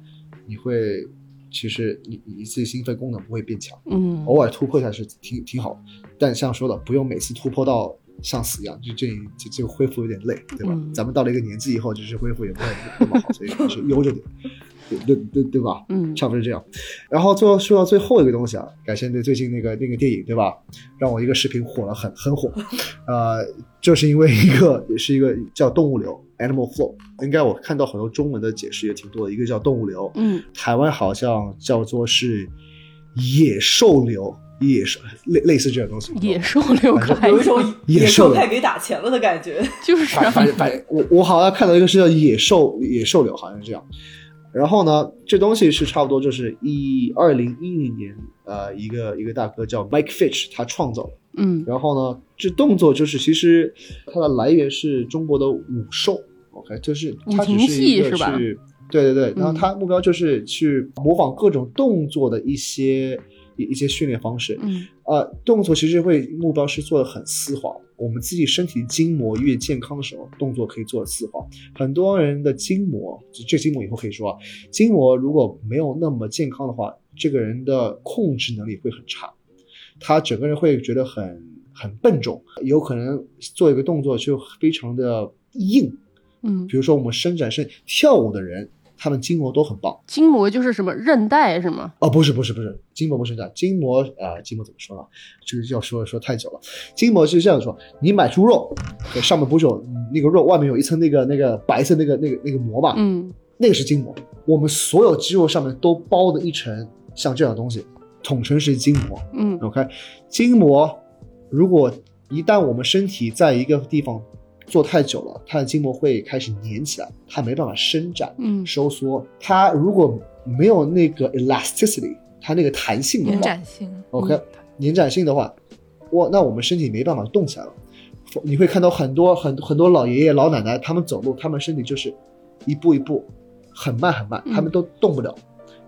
你会其实你你自己心肺功能不会变强，嗯，偶尔突破一下是挺挺好，但像说的，不用每次突破到像死一样，就这就就恢复有点累，对吧？嗯咱们到了一个年纪以后，就是恢复也不会那么好，所以还是悠着点，对对对对吧？嗯差不多是这样。然后最后说到最后一个东西啊，感谢那最近那个那个电影，对吧？让我一个视频火了很很火，呃，就是因为一个也是一个叫动物流 （Animal Flow），应该我看到很多中文的解释也挺多的，一个叫动物流，嗯台湾好像叫做是野兽流，野兽类类似这种东西。野兽流可还有一种野野兽兽派给打钱了的感觉。就是反反反，我我好像看到一个是叫野兽野兽流，好像是这样。然后呢，这东西是差不多就是一二零一零年，呃，一个一个大哥叫 Mike Fitch 他创造的。嗯然后呢，这动作就是其实它的来源是中国的武兽，OK，就是它只是一个戏是吧去，对对对，然后嗯它目标就是去模仿各种动作的一些一一些训练方式。嗯呃，动作其实会目标是做的很丝滑。我们自己身体筋膜越健康的时候，动作可以做的丝滑。很多人的筋膜，这筋膜以后可以说啊，筋膜如果没有那么健康的话，这个人的控制能力会很差，他整个人会觉得很很笨重，有可能做一个动作就非常的硬。嗯，比如说我们伸展身跳舞的人，他们筋膜都很棒。筋膜就是什么韧带是吗？哦，不是不是不是，筋膜不是这样，筋膜啊、呃筋膜怎么说呢？这个要说说太久了。筋膜是这样说：你买猪肉，对上面不是有嗯那个肉，外面有一层那个那个白色那个那个那个膜嘛？嗯那个是筋膜。我们所有肌肉上面都包的一层像这样的东西，统称是筋膜。嗯 OK，筋膜如果一旦我们身体在一个地方坐太久了，它的筋膜会开始粘起来，它没办法伸展。嗯收缩，它如果没有那个 elasticity，它那个弹性的延话展性。，OK，延展性的话，哇，那我们身体没办法动起来了。你会看到很多很很多老爷爷老奶奶，他们走路，他们身体就是一步一步，很慢很慢，嗯他们都动不了，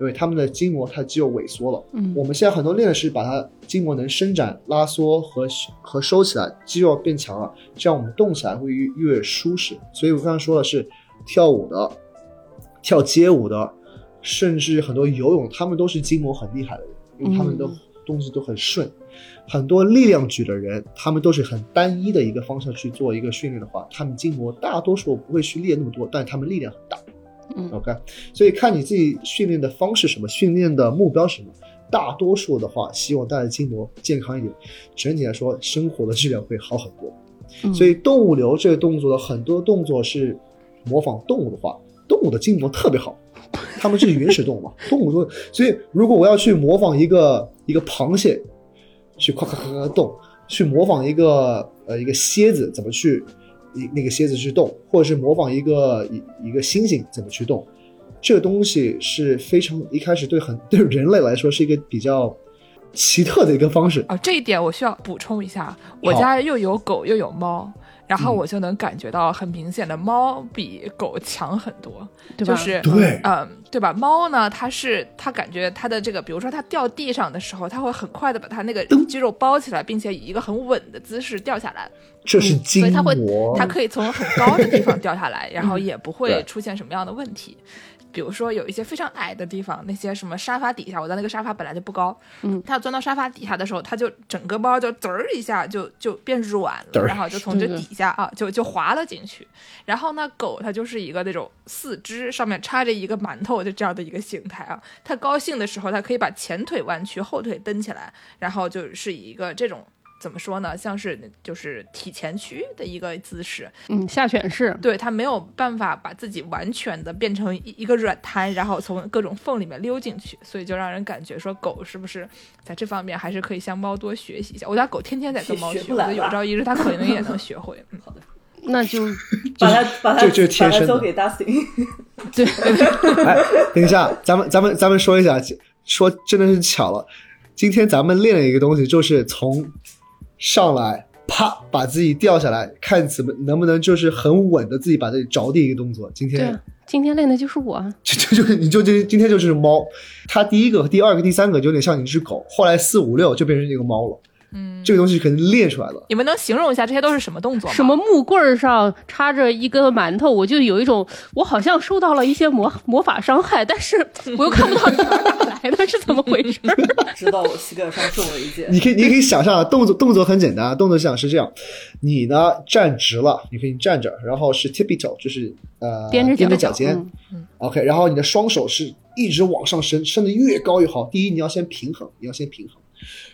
因为他们的筋膜它肌肉萎缩了。嗯我们现在很多练的是把它筋膜能伸展、拉缩和和收起来，肌肉变强了，这样我们动起来会越越舒适。所以我刚刚说的是跳舞的、跳街舞的，甚至很多游泳，他们都是筋膜很厉害的人，因为他们的嗯动作都很顺。很多力量举的人，他们都是很单一的一个方向去做一个训练的话，他们筋膜大多数不会去练那么多，但他们力量很大。嗯 OK，所以看你自己训练的方式什么，训练的目标是什么。大多数的话，希望大家筋膜健康一点，整体来说生活的质量会好很多。嗯所以动物流这个动作的很多动作是模仿动物的话，动物的筋膜特别好，它们是原始动物嘛，动物都。所以如果我要去模仿一个一个螃蟹，去咔咔咔咔动，去模仿一个呃一个蝎子怎么去一那个蝎子去动，或者是模仿一个一一个猩猩怎么去动，这个东西是非常一开始对很对人类来说是一个比较奇特的一个方式。啊，这一点我需要补充一下，我家又有狗又有猫，然后嗯我就能感觉到很明显的猫比狗强很多，对吧就是对嗯，对吧？猫呢，它是它感觉它的这个，比如说它掉地上的时候，它会很快的把它那个肌肉包起来，并且以一个很稳的姿势掉下来，这是嗯所以它会，它可以从很高的地方掉下来，然后也不会出现什么样的问题。比如说有一些非常矮的地方，那些什么沙发底下，我在那个沙发本来就不高，嗯，它钻到沙发底下的时候，它就整个包就滋儿一下就就变软了，然后就从这底下啊就就滑了进去。然后呢，狗它就是一个那种四肢上面插着一个馒头就这样的一个形态啊，它高兴的时候，它可以把前腿弯曲，后腿蹬起来，然后就是以一个这种。怎么说呢？像是就是体前屈的一个姿势，嗯下犬式，对它没有办法把自己完全的变成一一个软瘫，然后从各种缝里面溜进去，所以就让人感觉说狗是不是在这方面还是可以向猫多学习一下。我家狗天天在跟猫学，我觉得有朝一日它可能也能 学会。嗯，那就 把它把它这这是天生交给 Dustin。对哎，等一下，咱们咱们咱们说一下，说真的是巧了，今天咱们练了一个东西，就是从上来啪把自己掉下来，看怎么能不能就是很稳的自己把自己着地一个动作。今天今天练的就是我啊，就就就你就就今天就是猫，它第一个、第二个、第三个就有点像一只狗，后来四五六就变成一个猫了。嗯，这个东西肯定练出来了。你们能形容一下这些都是什么动作吗？什么木棍儿上插着一根馒头，我就有一种我好像受到了一些魔 魔法伤害，但是我又看不到哪来的，是怎么回事儿？知道我膝盖上中了一箭。你可以，你可以想象啊动作动作很简单，动作想是这样，你呢站直了，你可以站着，然后是 tippy toe，就是呃踮着踮着脚脚尖、嗯 o k 然后你的双手是一直往上升，升的越高越好。第一，你要先平衡，你要先平衡，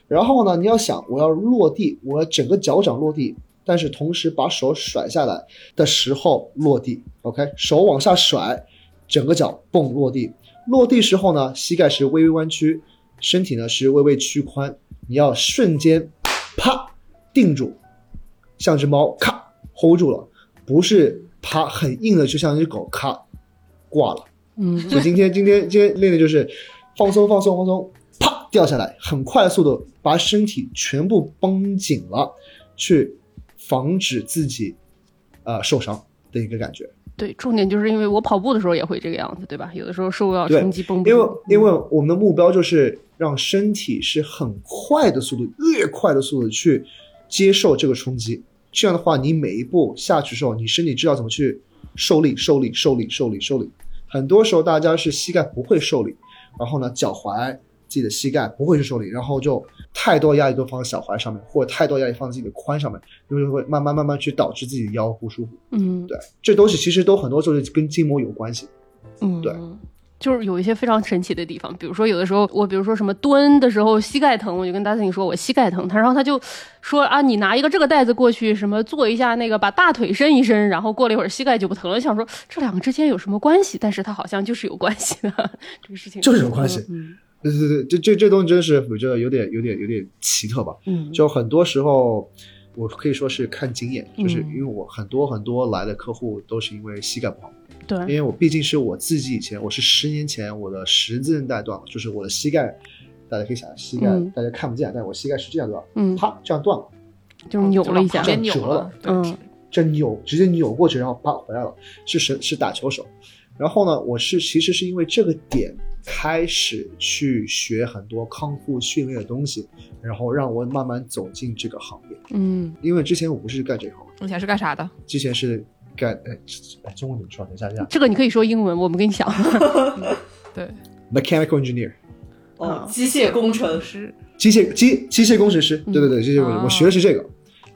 然后呢，你要想我要落地，我要整个脚掌落地，但是同时把手甩下来的时候落地，OK，手往下甩，整个脚蹦落地，落地时候呢，膝盖是微微弯曲，身体呢是微微屈髋，你要瞬间啪定住，像只猫咔 hold 住了，不是啪很硬的，就像一只狗咔挂了。嗯，所以今天今天今天练的就是放松放松放松，啪掉下来，很快速的把身体全部绷紧了，去防止自己呃受伤的一个感觉。对，重点就是因为我跑步的时候也会这个样子，对吧？有的时候受到对冲击绷不因为。因为我们的目标就是让身体是很快的速度，越快的速度去接受这个冲击。这样的话，你每一步下去的时候，你身体知道怎么去受力、受力、受力、受力、受力。很多时候大家是膝盖不会受力，然后呢，脚踝自己的膝盖不会去受力，然后就太多压力都放在小踝上面，或者太多压力放在自己的髋上面，因为会慢慢慢慢去导致自己的腰不舒服。嗯，对，这东西其实都很多时候是跟筋膜有关系。嗯，对。就是有一些非常神奇的地方，比如说有的时候我比如说什么蹲的时候膝盖疼，我就跟大 a 说我膝盖疼，他然后他就说啊你拿一个这个袋子过去，什么做一下那个把大腿伸一伸，然后过了一会儿膝盖就不疼了，想说这两个之间有什么关系？但是它好像就是有关系的，这个事情就是有关系嗯对对对，这这这东西真是我觉得有点有点有点奇特吧。嗯，就很多时候，我可以说是看经验，就是嗯因为我很多很多来的客户都是因为膝盖不好，对因，为我毕竟是我自己以前我是十年前我的十字韧带断了，就是我的膝盖，大家可以想膝盖、嗯大家看不见，但是我膝盖是这样断，嗯，啪这样断了，就是扭了一下扭折了，嗯这扭直接扭过去，然后啪回来了，是是是打球手。然后呢，我是其实是因为这个点开始去学很多康复训练的东西，然后让我慢慢走进这个行业。嗯因为之前我不是干这行，以前是干啥的？之前是干哎哎中文怎么说？等一下，等一下这个你可以说英文，我们给你讲，对，，mechanical engineer，哦，机械工程师机械机机械工程师。对对对，机械工程师，哦我学的是这个。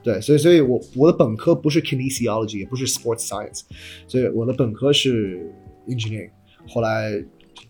对，所以所以我我的本科不是 kinesiology，也不是 sports science，所以我的本科是 engineering。后来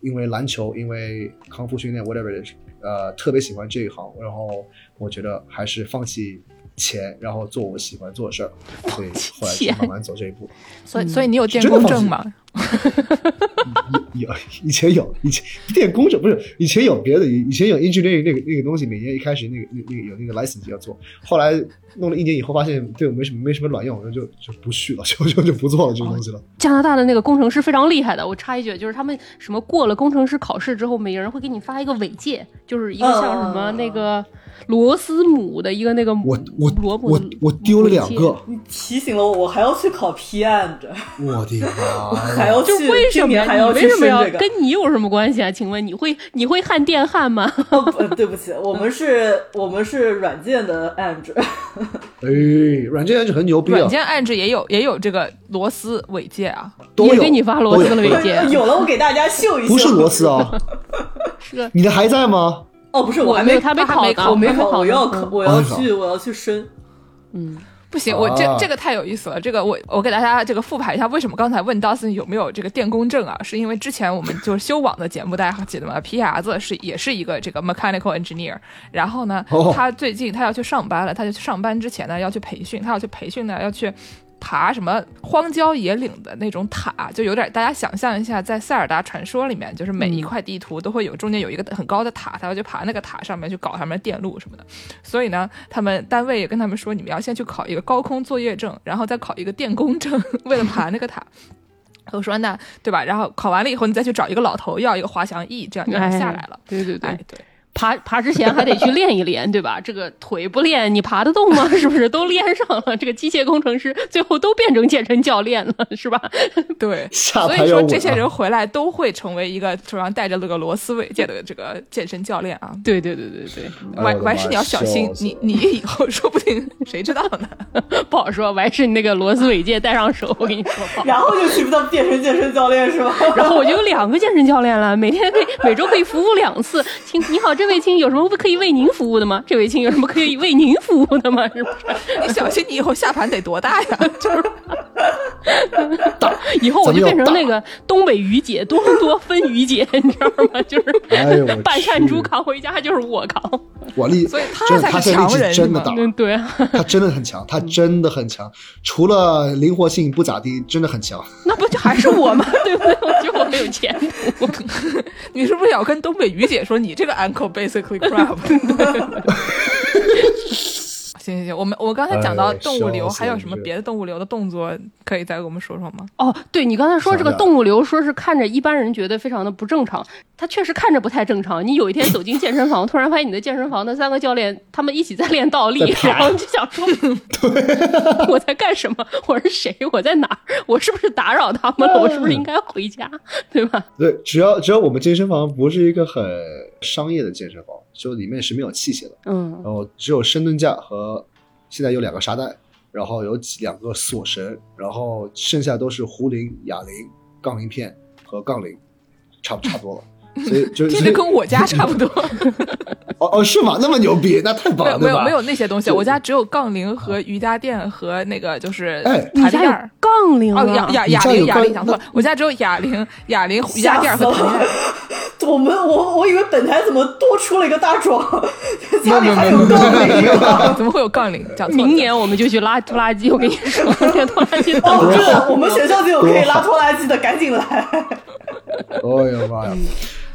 因为篮球，因为康复训练 whatever，呃，特别喜欢这一行，然后我觉得还是放弃钱，然后做我喜欢做的事儿，所以后来慢慢走这一步。所以所以你有电工证吗？有有以前有以前电工证不是以前有别的，以以前有 engineering 那个那个东西，每年一开始那个那那个有那个 license 要做，后来弄了一年以后发现对我没什么没什么卵用，就就不续了，就就就不做了这个东西了。加拿大的那个工程师非常厉害的，我插一句，就是他们什么过了工程师考试之后，每个人会给你发一个尾戒，就是一个像什么嗯那个螺丝母的一个那个我我萝卜我我丢了两个，你提醒了我，我还要去考 PM 着，我的妈 还！要去就是为什么呀？你年还要去为什么要升这个。跟你有什么关系啊？请问你会你会焊电焊吗？对不起，我们是，我们是软件的 a n g e。哎，软件就很牛逼啊软，件暗制也有也有这个螺丝尾戒啊，都有也给你发螺丝了都有尾戒，有了，我给大家秀一秀。不是螺丝啊，是 个你的还在吗？哦，不是，还没我没有他没他没考呢，我没考，我要考，嗯我要哦去，我要去申。嗯，不行，我这啊这个太有意思了。这个我我给大家这个复盘一下，为什么刚才问 Dawson 有没有这个电工证啊？是因为之前我们就是修网的节目，大家还记得吗皮牙子是也是一个这个 mechanical engineer，然后呢，哦他最近他要去上班了，他就去上班之前呢要去培训，他要去培训呢要去。爬什么荒郊野岭的那种塔，就有点大家想象一下，在塞尔达传说里面，就是每一块地图都会有中间有一个很高的塔，他要去爬那个塔上面去搞上面的电路什么的。所以呢，他们单位也跟他们说，你们要先去考一个高空作业证，然后再考一个电工证，为了爬那个塔。我说那对吧？然后考完了以后，你再去找一个老头要一个滑翔翼，这样就能下来了。对对对哎，，对，爬爬之前还得去练一练，对吧？这个腿不练，你爬得动吗？是不是都练上了？这个机械工程师最后都变成健身教练了，是吧？对，所以说这些人回来都会成为一个手上带着那个螺丝尾戒的这个健身教练啊。对对对对对，完完事你要小心你你以后说不定谁知道呢？不好说。完事你那个螺丝尾戒戴上手，我跟你说。然后就去不到变成健身教练是吧？然后我就有两个健身教练了，每天可以每周可以服务两次。亲，你好，这位亲有什么可以为您服务的吗？这位亲有什么可以为您服务的吗？是不是？你小心你以后下盘得多大呀？就是 以后我就变成那个东北雨姐，多伦多分雨姐，你知道吗？就是哎 半扇猪扛回家就是我扛。我力，所以他才是强人真的对啊，他真的很强，他真的很强，除了灵活性不咋地，真的很强。那不就还是我吗？对不对？我觉得我没有前途。你是不是要跟东北雨姐说你这个 uncle basically crap？行行行行，我们我刚才讲到哎动物流，还有什么别的动物流的动作可以再给我们说说吗？哦，对你刚才说这个动物流，说是看着一般人觉得非常的不正常，它确实看着不太正常。你有一天走进健身房，突然发现你的健身房的三个教练他们一起在练倒立然后你就想说，我在干什么？我是谁？我在哪儿？我是不是打扰他们了？我是不是应该回家？对吧？对，只要只要我们健身房不是一个很商业的健身房，就里面是没有器械的，嗯然后只有深蹲架和现在有两个沙袋，然后有几两个锁绳，然后剩下都是壶铃、哑铃、杠铃片和杠铃，差不差不多了。所以就听着跟我家差不多，哦哦是吗？那么牛逼，那太棒了，对吧？没有没有那些东西，我家只有杠铃和瑜伽垫和那个就是哎你家有弹力垫儿。杠铃哦，哑啊？哑哑铃，哑铃讲错了，我家只有哑铃、哑铃、瑜伽垫儿和弹力垫儿。我们我我以为本台怎么多出了一个大壮，家里还有杠铃啊！怎么会有杠铃？讲错了明年我们就去拉拖拉机，我跟你说，那个拖拉机哦，等着。真的，我们学校就有可以拉拖拉机的，赶紧来！哦呀妈呀！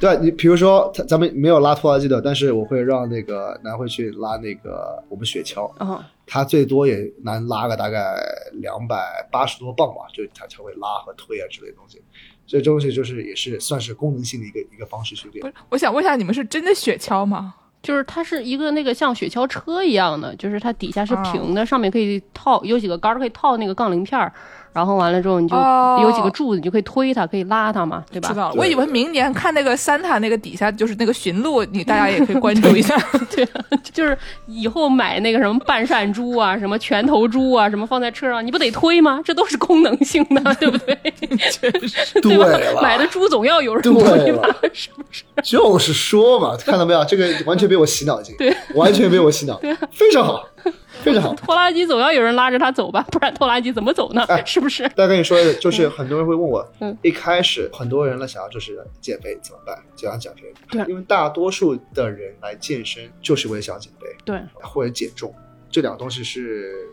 对你，比如说他咱们没有拉拖拉机的，但是我会让那个南会去拉那个我们雪橇，嗯，他最多也能拉个大概两百八十多磅吧，就他才会拉和推啊之类的东西。这东西就是也是算是功能性的一个一个方式训练。不是，我想问一下，你们是真的雪橇吗？就是它是一个那个像雪橇车一样的，就是它底下是啊平的，上面可以套有几个杆儿可以套那个杠铃片儿，然后完了之后你就哦有几个柱子，你就可以推它，可以拉它嘛，对吧？知道了，我以为明年看那个三塔那个底下就是那个驯鹿，你大家也可以关注一下。对，就是以后买那个什么半扇猪啊，什么拳头猪啊，什么放在车上，你不得推吗？这都是功能性的，对不对？对吧？对了买的猪总要有人对推吧？是不是？就是说嘛，看到没有？这个完全被我洗脑已经，对，完全被我洗脑，非常好，非常好。拖拉机总要有人拉着它走吧，不然拖拉机怎么走呢？哎 是不是？再跟你说，就是很多人会问我，嗯一开始很多人呢想要就是减肥怎么办？想要减肥，对因为大多数的人来健身就是为了想减肥对，或者减重，这两个东西是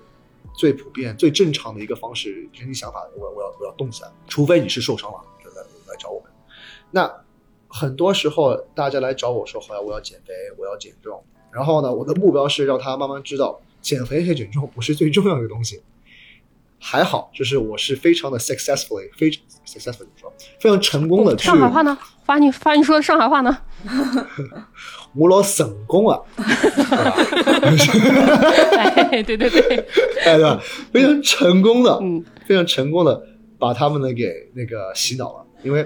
最普遍、最正常的一个方式。人体想法，我我要我要动起来，除非你是受伤了来来找我们。那很多时候大家来找我说，好呀，我要减肥，我要减重，然后呢，我的目标是让他慢慢知道，减肥和减重不是最重要的东西。还好，就是我是非常的 successfully，非常 successfully 说，非常成功的去上海话呢？发你发你说的上海话呢？我老成功啊，哎，对对对，哎对吧？非常成功的，嗯，非常成功的把他们呢给那个洗脑了，因为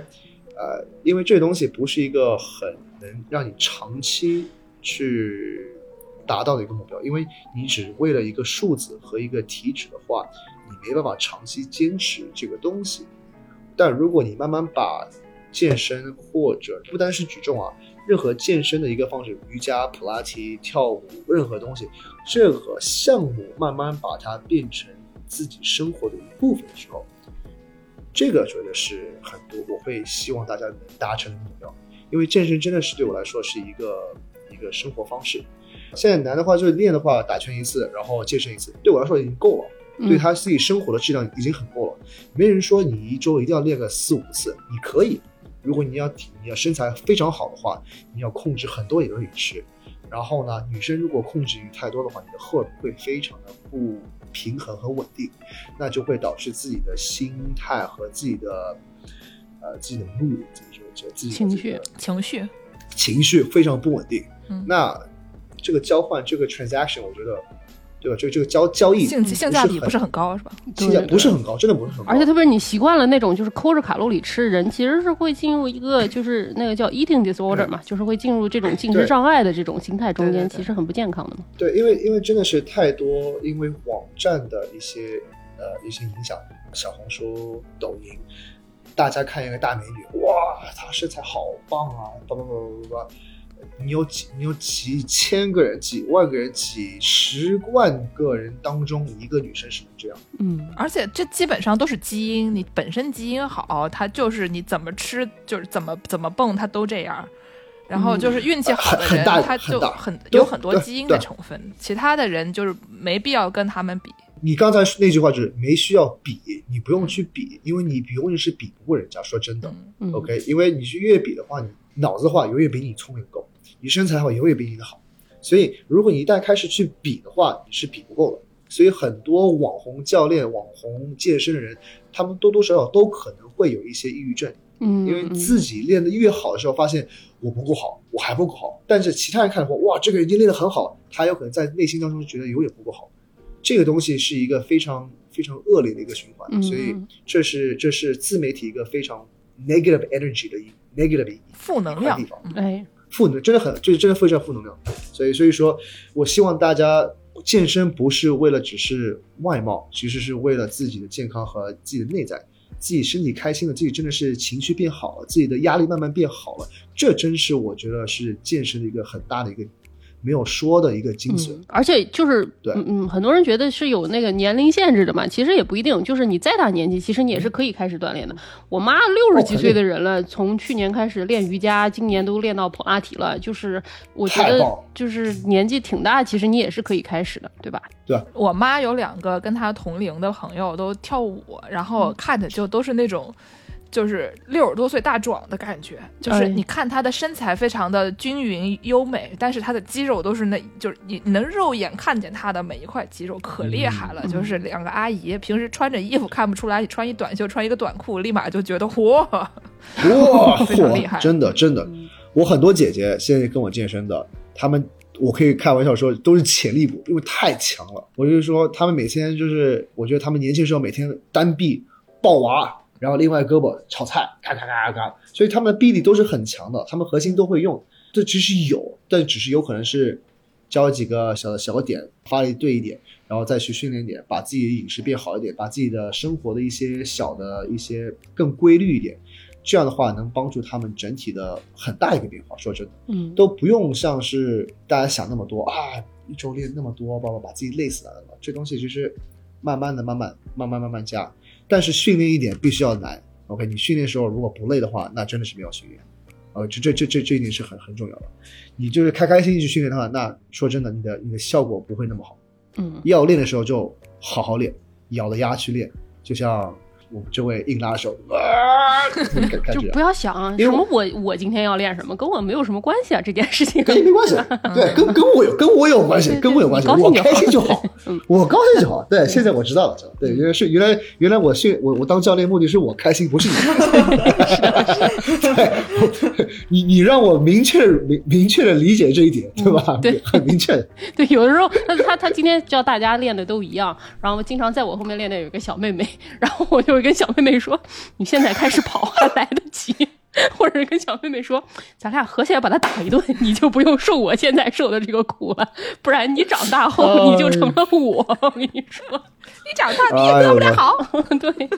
呃，因为这东西不是一个很能让你长期去达到的一个目标，因为你只为了一个数字和一个体脂的话，你没办法长期坚持这个东西。但如果你慢慢把健身或者不单是举重啊，任何健身的一个方式，瑜伽、普拉提、跳舞，任何东西，这个项目慢慢把它变成自己生活的一部分的时候，这个觉得是很多我会希望大家能达成的目标，因为健身真的是对我来说是一个一个生活方式。现在男的话就是练的话，打拳一次，然后健身一次，对我来说已经够了。嗯对他自己生活的质量已经很够了。没人说你一周一定要练个四五次，你可以。如果你要体你要身材非常好的话，你要控制很多饮饮食。然后呢，女生如果控制欲太多的话，你的荷尔蒙会非常的不平衡和稳定，那就会导致自己的心态和自己的呃自己的 mood 怎么说，就自己的情绪情绪，情绪非常不稳定。嗯那这个交换这个 transaction，我觉得，对吧？这个这个交交易性性价比不是很很高，是吧？性价不是很高，真的不是很高。而且特别是你习惯了那种就是抠着卡路里吃，人其实是会进入一个就是那个叫 eating disorder 嘛，就是会进入这种进食障碍的这种心态中间，其实很不健康的嘛。对，因为因为真的是太多，因为网站的一些呃一些影响，小红书、抖音，大家看一个大美女，哇，她身材好棒啊，叭叭叭叭叭，你有几你有几千个人、几万个人、几十万个人当中，一个女生是能这样，嗯，而且这基本上都是基因，你本身基因好，它就是你怎么吃，就是怎么怎么蹦，它都这样。然后就是运气好的人，他就很很有很多基因的成分，其他的人就是没必要跟他们比。你刚才那句话就是没需要比，你不用去比，因为你永远是比不过人家。说真的、嗯 o k 因为你去越比的话，你脑子的话永远比你聪明够，你身材的话永远比你的好，所以如果你一旦开始去比的话，你是比不够的。所以很多网红教练、网红健身的人，他们多多少少都可能会有一些抑郁症，嗯，因为自己练得越好的时候，发现我不够好，我还不够好。但是其他人看的话，哇，这个人已经练得很好，他有可能在内心当中觉得永远不够好。这个东西是一个非常非常恶劣的一个循环，嗯所以这是这是自媒体一个非常 negative energy 的一 negative 一负能量的地方。哎，负能真的很，就是真的非常负能量。所以所以说我希望大家健身不是为了只是外貌，其实是为了自己的健康和自己的内在，自己身体开心了，自己真的是情绪变好了，自己的压力慢慢变好了，这真是我觉得是健身的一个很大的一个没有说的一个精髓。嗯，而且就是，对嗯嗯，很多人觉得是有那个年龄限制的嘛，其实也不一定，就是你再大年纪，其实你也是可以开始锻炼的。我妈六十几岁的人了，从去年开始练瑜伽，今年都练到普拉提了，就是我觉得就是年纪挺大，其实你也是可以开始的，对吧？对我妈有两个跟她同龄的朋友都跳舞，然后看着就都是那种。就是六十多岁大壮的感觉，就是哎你看她的身材非常的均匀优美，但是她的肌肉都是那，就是你你能肉眼看见她的每一块肌肉，可厉害了。就是两个阿姨平时穿着衣服看不出来，你穿一短袖穿一个短裤，立马就觉得嚯，哇，非常厉害真的真的，我很多姐姐现在跟我健身的，她们我可以开玩笑说都是潜力股，因为太强了。我就是说，她们每天就是，我觉得她们年轻时候每天单臂抱娃，然后另外胳膊炒菜，咔咔咔咔咔，所以他们的臂力都是很强的，他们核心都会用。这其实有，但只是有可能是教几个小的小点，发力对一点，然后再去训练点，把自己的饮食变好一点，把自己的生活的一些小的一些更规律一点。这样的话能帮助他们整体的很大一个变化。说真的，嗯，都不用像是大家想那么多啊，一周练那么多，把把把自己累死了。这东西其实慢慢的、慢慢、慢慢、慢慢加，但是训练一点必须要难。OK，你训练的时候如果不累的话，那真的是没有训练。呃，这这这这这一点是很很重要的。你就是开开心心去训练的话，那说真的，你的你的效果不会那么好。嗯，要练的时候就好好练，咬着牙去练，就像我们这位硬拉手，啊，就不要想什么我我今天要练什么，跟我没有什么关系啊，这件事情。跟 你没关系，对，跟跟我有跟我有关系跟我有关系，我开心就好嗯，我高兴就好。对，现在我知道了，对，原来是原来原来我训我我当教练目的是我开心，不是你开心。对，你你让我明确明明确的理解这一点，对吧？对很明确。对，有的时候他他他今天叫大家练的都一样，然后经常在我后面练的有一个小妹妹，然后我就会跟小妹妹说：“你现在开始跑还来得及。” 或者是跟小妹妹说：“咱俩合起来把他打一顿，你就不用受我现在受的这个苦了，不然你长大后你就成了我。我跟你说，你长大你也做不了好。对。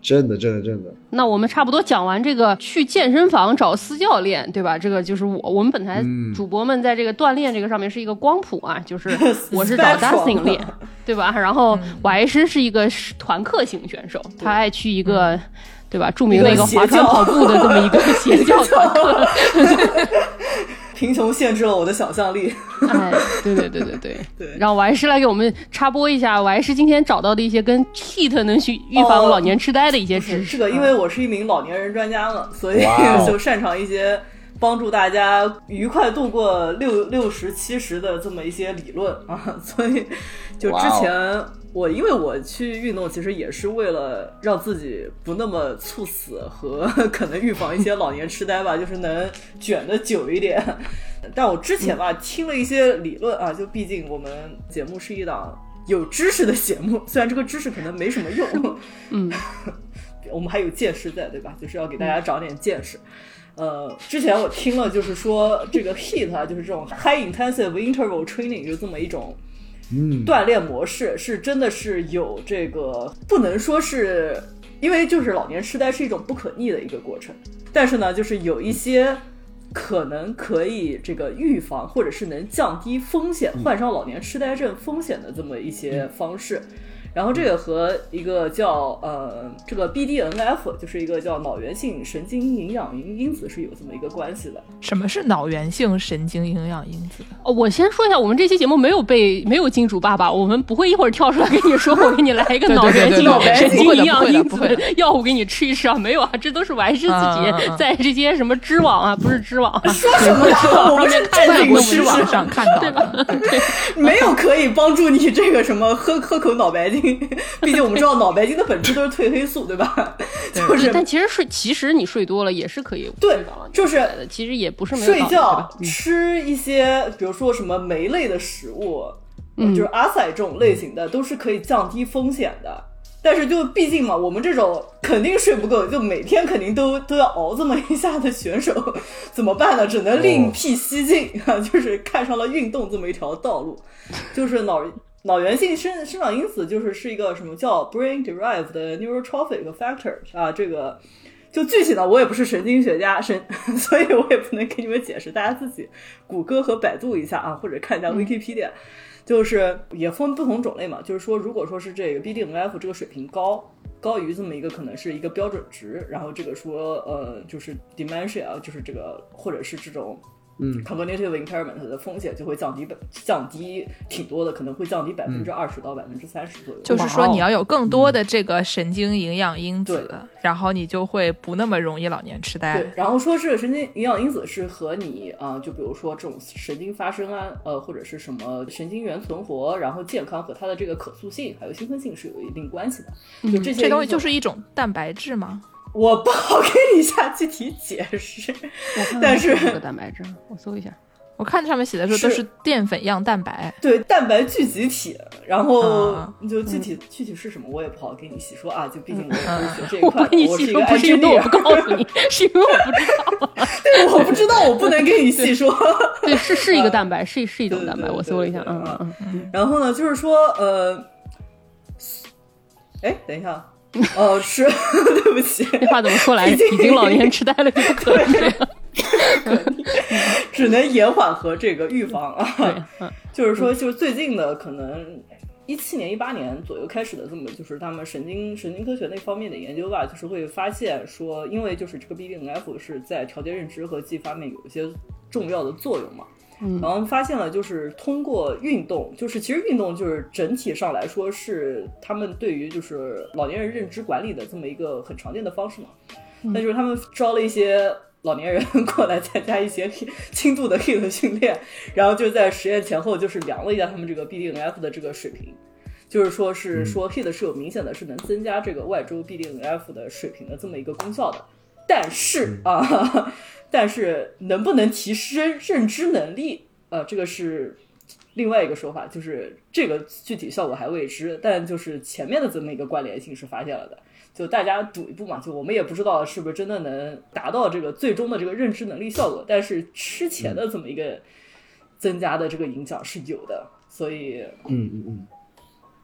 真的，真的，真的，那我们差不多讲完这个去健身房找私教练，对吧？这个就是我我们本台嗯主播们在这个锻炼这个上面是一个光谱啊，就是我是找 Dustin 练，对吧？然后我还是是一个团课型选手，他爱去一个。对吧？著名的一个划船跑步的这么一个邪教团课，贫穷限制了我的想象力。哎，对对对对对 对然后我还是来给我们插播一下，我还是今天找到的一些跟 HEAT 能去预防哦老年痴呆的一些知识。是的，因为我是一名老年人专家嘛，所以就擅长一些帮助大家愉快度过六六十七十的这么一些理论 啊。所以就之前我因为我去运动，其实也是为了让自己不那么猝死和 可能预防一些老年痴呆吧，就是能卷的久一点。但我之前吧听了一些理论啊，就毕竟我们节目是一档有知识的节目，虽然这个知识可能没什么用，嗯，我们还有见识在，对吧？就是要给大家长点见识。呃，之前我听了，就是说这个 HIIT 啊，就是这种 High Intensive Interval Training，就这么一种嗯，锻炼模式，是真的是有这个，不能说是，因为就是老年痴呆是一种不可逆的一个过程，但是呢，就是有一些可能可以这个预防，或者是能降低风险患上老年痴呆症风险的这么一些方式。然后这个和一个叫呃这个 BDNF，就是一个叫脑源性神经营养因因子是有这么一个关系的。什么是脑源性神经营养因子？哦，我先说一下，我们这期节目没有被没有金主爸爸，我们不会一会儿跳出来跟你说，我给你来一个 对对脑源性对对对神经营养因子药物 给你吃一吃啊，没有啊，这都是我还是自己在这些什么知网啊，不是知网啊，说什么呀？我们是在知网上看到的，没有可以帮助你这个什么喝喝口脑白金，毕竟我们知道脑白金的本质都是褪黑素，对吧？就是但其实睡，其实你睡多了也是可以对就是其实也不是没睡觉吃一些，比如说什么酶类的食物，就是阿塞这种类型的，都是可以降低风险的。但是就毕竟嘛，我们这种肯定睡不够，就每天肯定都都要熬这么一下的选手，怎么办呢？只能另辟蹊径啊，就是看上了运动这么一条道路，就是脑脑源性生生长因子，就是是一个什么叫 brain derived neurotrophic factor 啊，这个。就具体呢，我也不是神经学家，神，所以我也不能给你们解释，大家自己谷歌和百度一下啊，或者看一下 Wikipedia。就是也分不同种类嘛，就是说，如果说是这个 BDNF 这个水平高，高于这么一个可能是一个标准值，然后这个说呃就是 dementia 啊，就是这个或者是这种嗯 cognitive impairment 的风险就会降低百降低挺多的，可能会降低百分之二十到百分之三十左右。就是说你要有更多的这个神经营养因对子，然后你就会不那么容易老年痴呆对。，然后说是神经营养因子是和你啊、呃就比如说这种神经发生啊，呃，或者是什么神经元存活，然后健康和它的这个可塑性还有兴奋性是有一定关系的。就这些东西就是一种蛋白质吗？我不好给你下具体解释，但是这个蛋白质，我搜一下。我看上面写的说都是是淀粉样蛋白，对蛋白聚集体，然后啊就具体、具体是什么我也不好给你细说啊，就毕竟我也不是学这一 我块我是一个不是因为我 engineer，不告诉你，是因为我不知道。对，我不知道，我不能给你细说。对，是是一个蛋白，是是一种蛋白，我搜了一下，嗯嗯嗯。然后呢，就是说，呃，哎，等一下，哦，是，对不起，这话怎么说来？已经老年痴呆了，就不可能这样。只能延缓和这个预防啊。嗯就是说，就是最近的可能一七年、一八年左右开始的这么，就是他们神经神经科学那方面的研究吧，就是会发现说，因为就是这个 BDNF 是在调节认知和记忆方面有一些重要的作用嘛。嗯。然后发现了，就是通过运动，就是其实运动就是整体上来说是他们对于就是老年人认知管理的这么一个很常见的方式嘛。那就是他们招了一些老年人过来参加一些轻度的 HIIT 训练，然后就在实验前后就是量了一下他们这个 BDNF 的这个水平，就是说是说 HIIT 是有明显的是能增加这个外周 BDNF 的水平的这么一个功效的，但是啊，但是能不能提升认知能力，呃，这个是。另外一个说法就是这个具体效果还未知，但就是前面的这么一个关联性是发现了的。就大家赌一步嘛，就我们也不知道是不是真的能达到这个最终的这个认知能力效果，但是吃前的这么一个增加的这个影响是有的，所以嗯嗯嗯，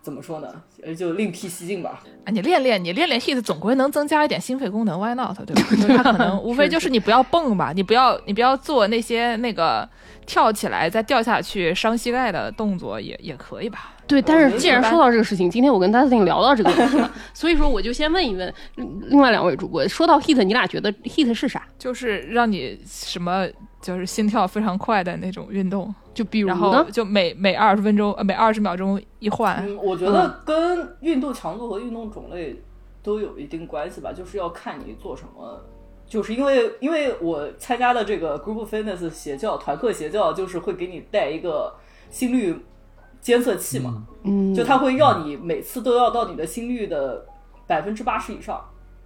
怎么说呢？呃，就另辟蹊径吧。啊，你练练，你练练 HIIT 总归能增加一点心肺功能，Why not？对吧？就是它可能无非就是你不要蹦吧，你不要你不要做那些那个跳起来再掉下去伤膝盖的动作也也可以吧。对，但是既然说到这个事情，今天我跟 Dustin 聊到这个问题了，所以说我就先问一问嗯另外两位主播，说到 HIIT，你俩觉得 HIIT 是啥？就是让你什么就是心跳非常快的那种运动，就比如然后？就每每二十分钟呃每二十秒钟一换。嗯，我觉得跟运动强度和运动种类都有一定关系吧，就是要看你做什么。就是因为因为我参加的这个 Group Fitness 邪教团课邪教，就是会给你带一个心率监测器嘛，嗯，就它会要你每次都要到你的心率的百分之八十以上。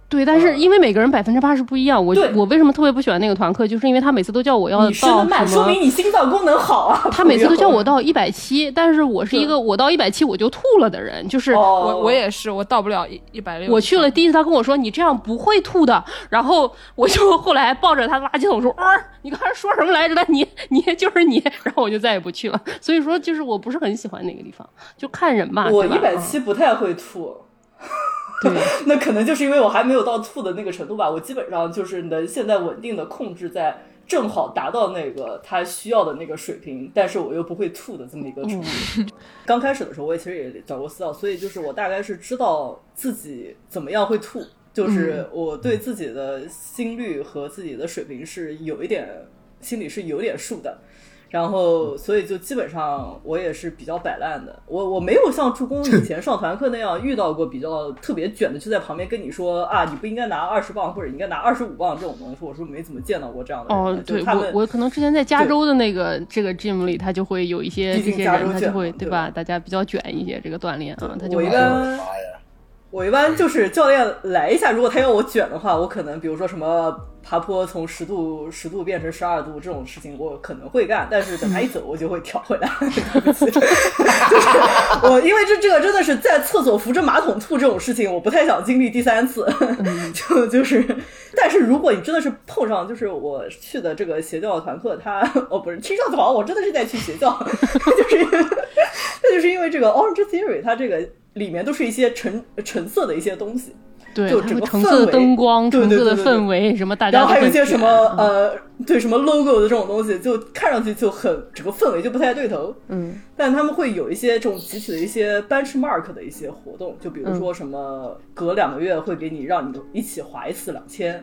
对，但是嗯因为每个人百分之八十不一样，我我为什么特别不喜欢那个团课，就是因为他每次都叫我要到什么说明。你心脏功能好啊。他每次都叫我到，到一百七，但是我是一个我到一百七我就吐了的人，就是哦、我我也是，我到不了一一百六。我去了第一次，他跟我说你这样不会吐的，然后我就后来抱着他垃圾桶说，啊，你刚才说什么来着的？你你就是你，然后我就再也不去了。所以说，就是我不是很喜欢那个地方，就看人吧，我一百七不太会吐。对，那可能就是因为我还没有到吐的那个程度吧。我基本上就是能现在稳定的控制在正好达到那个他需要的那个水平，但是我又不会吐的这么一个程度。刚开始的时候，我也其实也找过私教，所以就是我大概是知道自己怎么样会吐，就是我对自己的心率和自己的水平是有一点心里是有点数的。然后，所以就基本上我也是比较摆烂的。我我没有像助攻以前上团课那样遇到过比较特别卷的，就在旁边跟你说啊，你不应该拿二十磅或者应该拿二十五磅这种东西。我说没怎么见到过这样的人。哦，对我我可能之前在加州的那个这个 gym 里，他就会有一些这些人，他就会对吧？对大家比较卷一些这个锻炼啊，他就我一会般！我一般就是教练来一下，如果他要我卷的话，我可能比如说什么爬坡从十度十度变成十二度这种事情，我可能会干，但是等他一走，我就会调回来。就是 我因为这这个真的是在厕所扶着马桶吐这种事情，我不太想经历第三次。就就是，但是如果你真的是碰上，就是我去的这个邪教团课，他哦不是听上去好像我真的是在去邪教，就是因为那就是因为这个 Orange Theory，它这个里面都是一些橙橙色的一些东西，对，就整个它会橙色的氛围灯光、对橙色的对对氛围，什么大家然后还有一些什么呃，对什么 logo 的这种东西，就看上去就很整个氛围就不太对头。嗯但他们会有一些这种集体的一些 benchmark 的一些活动，就比如嗯说什么隔两个月会给你让你一起划一次两千，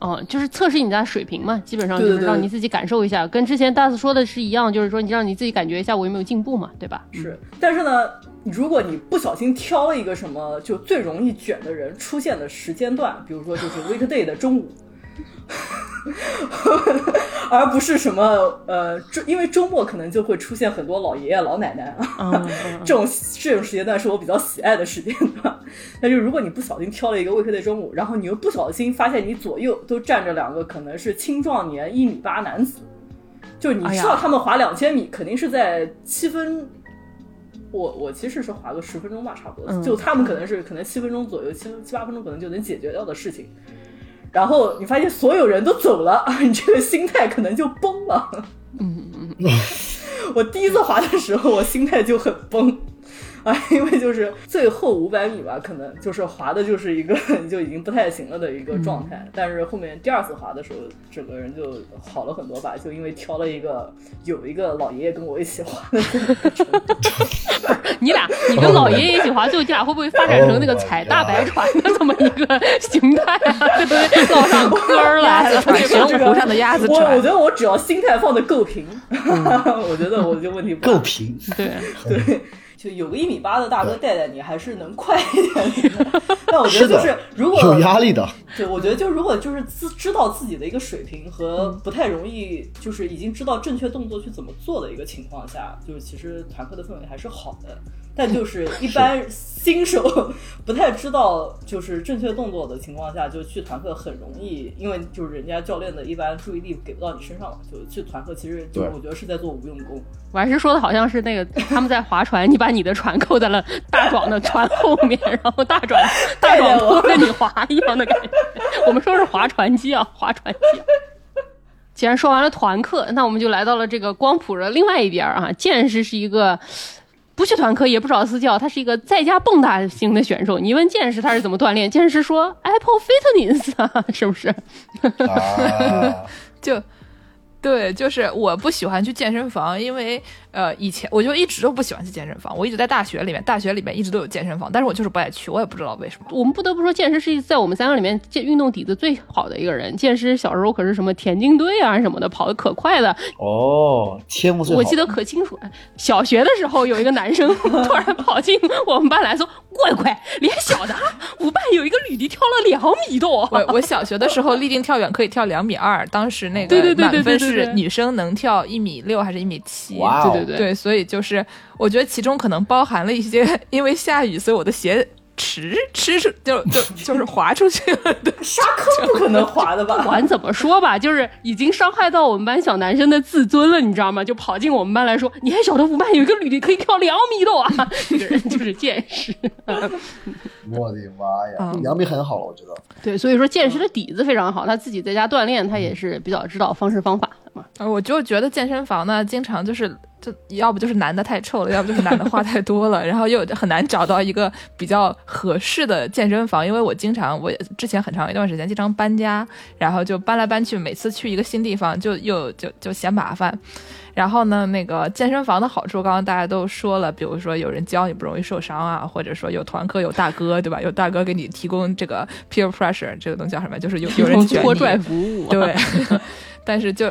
哦，就是测试你的水平嘛，基本上就是让你自己感受一下，跟之前大四说的是一样，就是说你让你自己感觉一下我有没有进步嘛，对吧？是，但是呢，如果你不小心挑了一个什么就最容易卷的人出现的时间段，比如说就是 weekday 的中午，而不是什么呃，周因为周末可能就会出现很多老爷爷老奶奶啊，嗯，嗯这种 这种时间段是我比较喜爱的时间段。但是如果你不小心挑了一个 weekday 中午，然后你又不小心发现你左右都站着两个可能是青壮年一米八男子，就你知道他们滑两千米肯定是在七分。我我其实是滑个十分钟吧，差不多。嗯就他们可能是可能七分钟左右，七七八分钟可能就能解决掉的事情。然后你发现所有人都走了，你这个心态可能就崩了。嗯嗯 我第一次滑的时候，我心态就很崩。啊，因为就是最后五百米吧，可能就是滑的就是一个 就已经不太行了的一个状态。但是后面第二次滑的时候，整个人就好了很多吧，就因为挑了一个有一个老爷爷跟我一起滑的。你俩，你跟老爷爷一起滑，最后你俩会不会发展成那个踩大白船的这么一个形态啊？对不对？捞上科儿来了，船对吧？玄武湖上的鸭子我我觉，得我只要心态放的够平，我觉得我就问题不大够平，对，对，就有个一米八的大哥带带你，还是能快一点的。但我觉得就是如果有压力的。对，我觉得就如果就是自知道自己的一个水平和不太容易，就是已经知道正确动作去怎么做的一个情况下，就是其实团课的氛围还是好的。但就是一般新手 不太知道就是正确动作的情况下，就去团课很容易，因为就是人家教练的一般注意力给不到你身上嘛，就去团课其实就是我觉得是在做无用功。我还是说的好像是那个他们在划船，你把你的船扣在了大壮的船后面，然后大壮 大壮拖着你划一样的感觉。我们说是划船机啊，划船机。既然说完了团课，那我们就来到了这个光谱的另外一边儿啊。剑师是一个不去团课也不找私教，他是一个在家蹦跶型的选手。你问健师他是怎么锻炼，健师说 Apple Fitness 啊，是不是？啊，就对，就是我不喜欢去健身房，因为呃，以前我就一直都不喜欢去健身房，我一直在大学里面，大学里面一直都有健身房，但是我就是不爱去，我也不知道为什么。我们不得不说，健身是在我们三个里面健运动底子最好的一个人。健身小时候可是什么田径队啊什么的，跑得可快的，哦，天赋最好。我记得可清楚。小学的时候，有一个男生 突然跑进我们班来说：“乖乖，连小的舞伴有一个女的跳了两米多。我我小学的时候立定跳远可以跳两米二，当时那个对对对对满分对是女生能跳一米六还是一米七？对对对，所以就是我觉得其中可能包含了一些，因为下雨，所以我的鞋迟吃出就就就是滑出去了的。沙坑不可能滑的吧？不管怎么说吧，就是已经伤害到我们班小男生的自尊了，你知道吗？就跑进我们班来说：“你还晓得我们班有一个女的可以跳两米多啊！”这个人就是见识。我的妈呀，嗯杨幂很好了，我觉得。对，所以说见识的底子非常好，他自己在家锻炼，他也是比较知道方式方法的嘛。呃我就觉得健身房呢，经常就是就要不就是男的太臭了，要不就是男的话太多了，然后又很难找到一个比较合适的健身房。因为我经常，我之前很长一段时间经常搬家，然后就搬来搬去，每次去一个新地方就又就就嫌麻烦。然后呢，那个健身房的好处，刚刚大家都说了，比如说有人教你不容易受伤啊，或者说有团课有大哥，对吧？有大哥给你提供这个 peer pressure，这个东西叫什么？就是有有人拖拽服务，对，但是就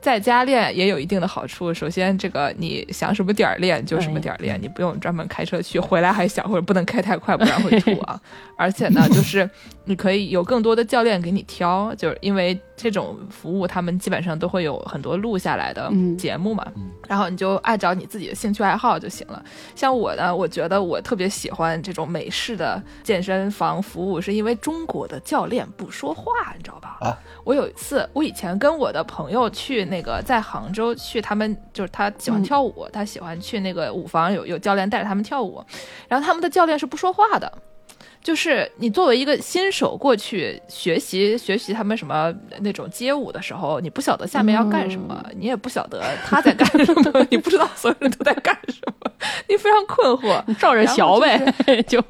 在家练也有一定的好处。首先，这个你想什么点儿练就什么点儿练，你不用专门开车去，回来还想或者不能开太快，不然会吐啊。而且呢，就是你可以有更多的教练给你挑，就是因为这种服务他们基本上都会有很多录下来的嗯节目嘛，然后你就按照你自己的兴趣爱好就行了。像我呢，我觉得我特别喜欢这种美式的健身房服务，是因为中国的教练不说话，你知道吧？啊，我有一次，我以前跟我的朋友去那个在杭州去，他们就是他喜欢跳舞，他喜欢去那个舞房，有有教练带着他们跳舞，然后他们的教练是不说话的。就是你作为一个新手过去学习学习他们什么那种街舞的时候，你不晓得下面要干什么，你也不晓得他在干什么，你不知道所有人都在干什么，你非常困惑。照着学呗，就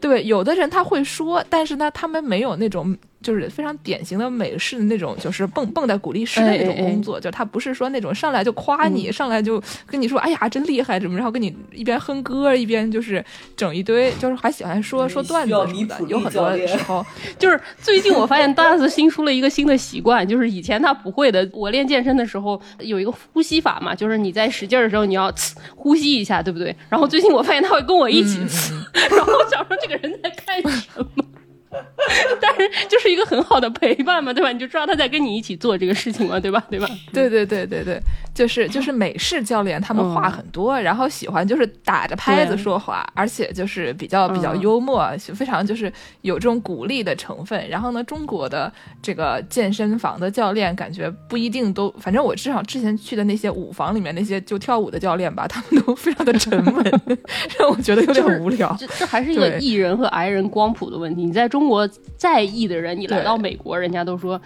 对，有的人他会说，但是呢，他们没有那种就是非常典型的美式的那种，就是蹦蹦在鼓励师的那种工作，就他不是说那种上来就夸你，上来就跟你说，哎呀，真厉害，怎么，然后跟你一边哼歌一边就是整一堆，就是还喜欢说说段子什么的，有很多时候，就是最近我发现 DAS 新出了一个新的习惯，就是以前他不会的。我练健身的时候有一个呼吸法嘛，就是你在使劲儿的时候你要呲呼吸一下，对不对？然后最近我发现他会跟我一起呲，然后我想说这个人在干什么？但是就是一个很好的陪伴嘛，对吧？你就知道他在跟你一起做这个事情嘛，对吧？对吧？对对对对对，就是就是美式教练他们话很多，然后喜欢就是打着拍子说话，而且就是比较比较嗯幽默，非常就是有这种鼓励的成分。然后呢，中国的这个健身房的教练感觉不一定都，反正我至少之前去的那些舞房里面那些就跳舞的教练吧，他们都非常的沉稳，让我觉得有点无聊。这这还是一个对艺人和癌人光谱的问题。你在中国在意的人，你来到美国，人家都说。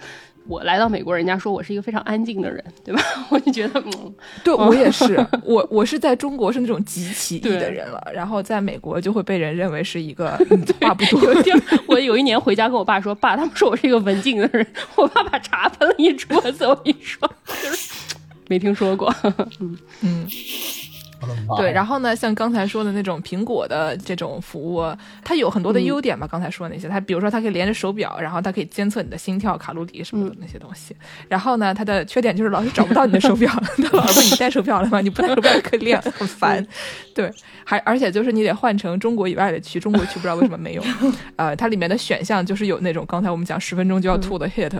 我来到美国，人家说我是一个非常安静的人，对吧？我就觉得，嗯，对我也是，我我是在中国是那种极其异的人了，然后在美国就会被人认为是一个嗯话不多有一天，我有一年回家跟我爸说：“爸，他们说我是一个文静的人。”我爸把茶喷了一桌子。我跟你说，就是没听说过。嗯嗯。对，然后呢，像刚才说的那种苹果的这种服务，它有很多的优点嘛。刚才说的那些，它比如说它可以连着手表，然后它可以监测你的心跳、卡路里什么的那些东西。然后呢，它的缺点就是老是找不到你的手表，它老 是问你带手表了吗？你不带手表可以练，很烦。对，还而且就是你得换成中国以外的区，中国区不知道为什么没有。呃，它里面的选项就是有那种刚才我们讲十分钟就要吐的 hit，、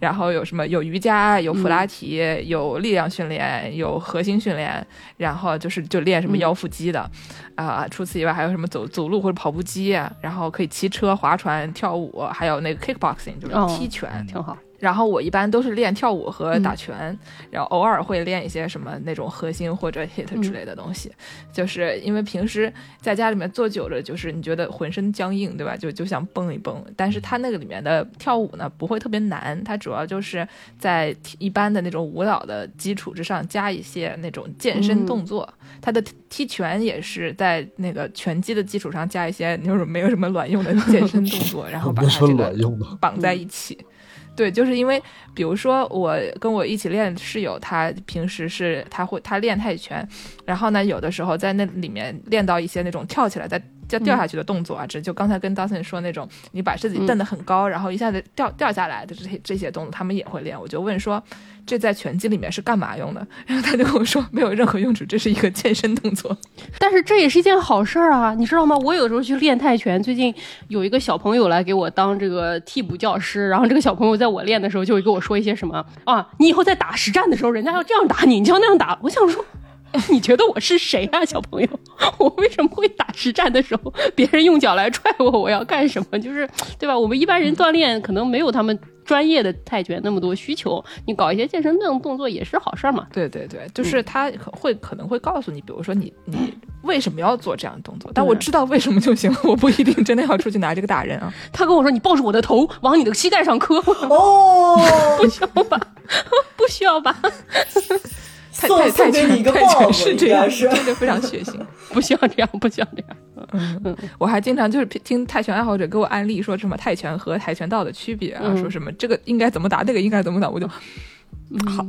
然后有什么有瑜伽、有普拉提、有力量训练、有核心训练，然后就是就练什么腰腹肌的，啊、除此以外还有什么走走路或者跑步机啊，然后可以骑车、划船、跳舞，还有那个 kickboxing 就是哦。踢拳，挺好。然后我一般都是练跳舞和打拳，然后偶尔会练一些什么那种核心或者 hit 之类的东西，就是因为平时在家里面坐久了，就是你觉得浑身僵硬，对吧？就就想蹦一蹦。但是它那个里面的跳舞呢，不会特别难，它主要就是在一般的那种舞蹈的基础之上加一些那种健身动作。它的踢拳也是在那个拳击的基础上加一些那种没有什么卵用的健身动作，然后把它这个。绑在一起。对，就是因为，比如说我跟我一起练室友，他平时是他会他练泰拳，然后呢，有的时候在那里面练到一些那种跳起来的掉掉下去的动作啊，这就刚才跟 Dawson 说那种，你把自己蹬得很高，然后一下子掉掉下来的这些这些动作，他们也会练。我就问说，这在拳击里面是干嘛用的？然后他就跟我说，没有任何用处，这是一个健身动作。但是这也是一件好事儿啊，你知道吗？我有时候去练泰拳，最近有一个小朋友来给我当这个替补教师，然后这个小朋友在我练的时候就会跟我说一些什么啊，你以后在打实战的时候，人家要这样打你，你就要那样打。我想说。你觉得我是谁啊，小朋友？我为什么会打实战的时候，别人用脚来踹我，我要干什么？就是对吧？我们一般人锻炼可能没有他们专业的泰拳那么多需求，你搞一些健身动动作也是好事儿嘛。对对对，就是他可会可能会告诉你，比如说你 你为什么要做这样的动作，但我知道为什么就行了，我不一定真的要出去拿这个打人啊。他跟我说：“你抱着我的头往你的膝盖上磕。”哦，不需要吧？不不需要吧？泰送泰泰拳送给你一个泰拳是这样，应该是。真的非常血腥。不需要这样，不需要这样。嗯嗯，我还经常就是听泰拳爱好者给我安利说什么泰拳和跆拳道的区别啊，嗯说什么这个应该怎么打，那个应该怎么打，我就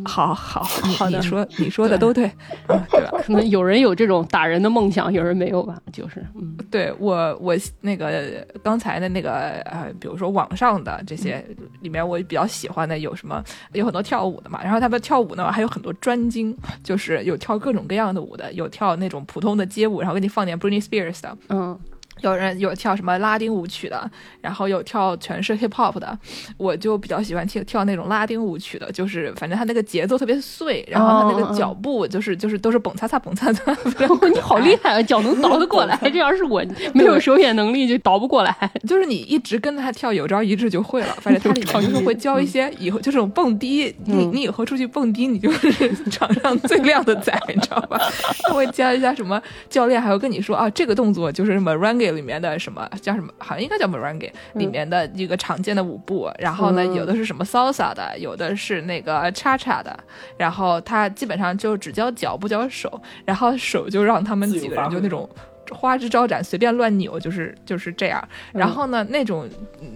好好好，你好的你说你说的都对，啊对吧？可能有人有这种打人的梦想，有人没有吧？就是，嗯对我我那个刚才的那个呃，比如说网上的这些里面，我比较喜欢的有什么？有很多跳舞的嘛，然后他们跳舞呢还有很多专精，就是有跳各种各样的舞的，有跳那种普通的街舞，然后给你放点 Britney Spears 的，嗯，有人有跳什么拉丁舞曲的，然后有跳全是 hip hop 的，我就比较喜欢跳跳那种拉丁舞曲的，就是反正他那个节奏特别碎，然后他那个脚步就是就是都是蹦擦擦蹦擦擦，你好厉害啊，脚能倒得过来。这要是我没有手眼能力，就倒不过来。就是你一直跟着他跳，有朝一日就会了。反正他里面就是会教一些以后就这种蹦迪，你你以后出去蹦迪，你就是场上最靓的仔，你知道吧？他会教一下什么教练，还会跟你说啊，这个动作就是 merengue 里面的什么叫什么，好像应该叫 merengue 里面的一个常见的舞步。然后呢，嗯有的是什么 salsa 的，有的是那个 cha cha 的。然后他基本上就只教脚不教手，然后手就让他们几个人就那种。花枝招展，随便乱扭，就是就是这样。然后呢，那种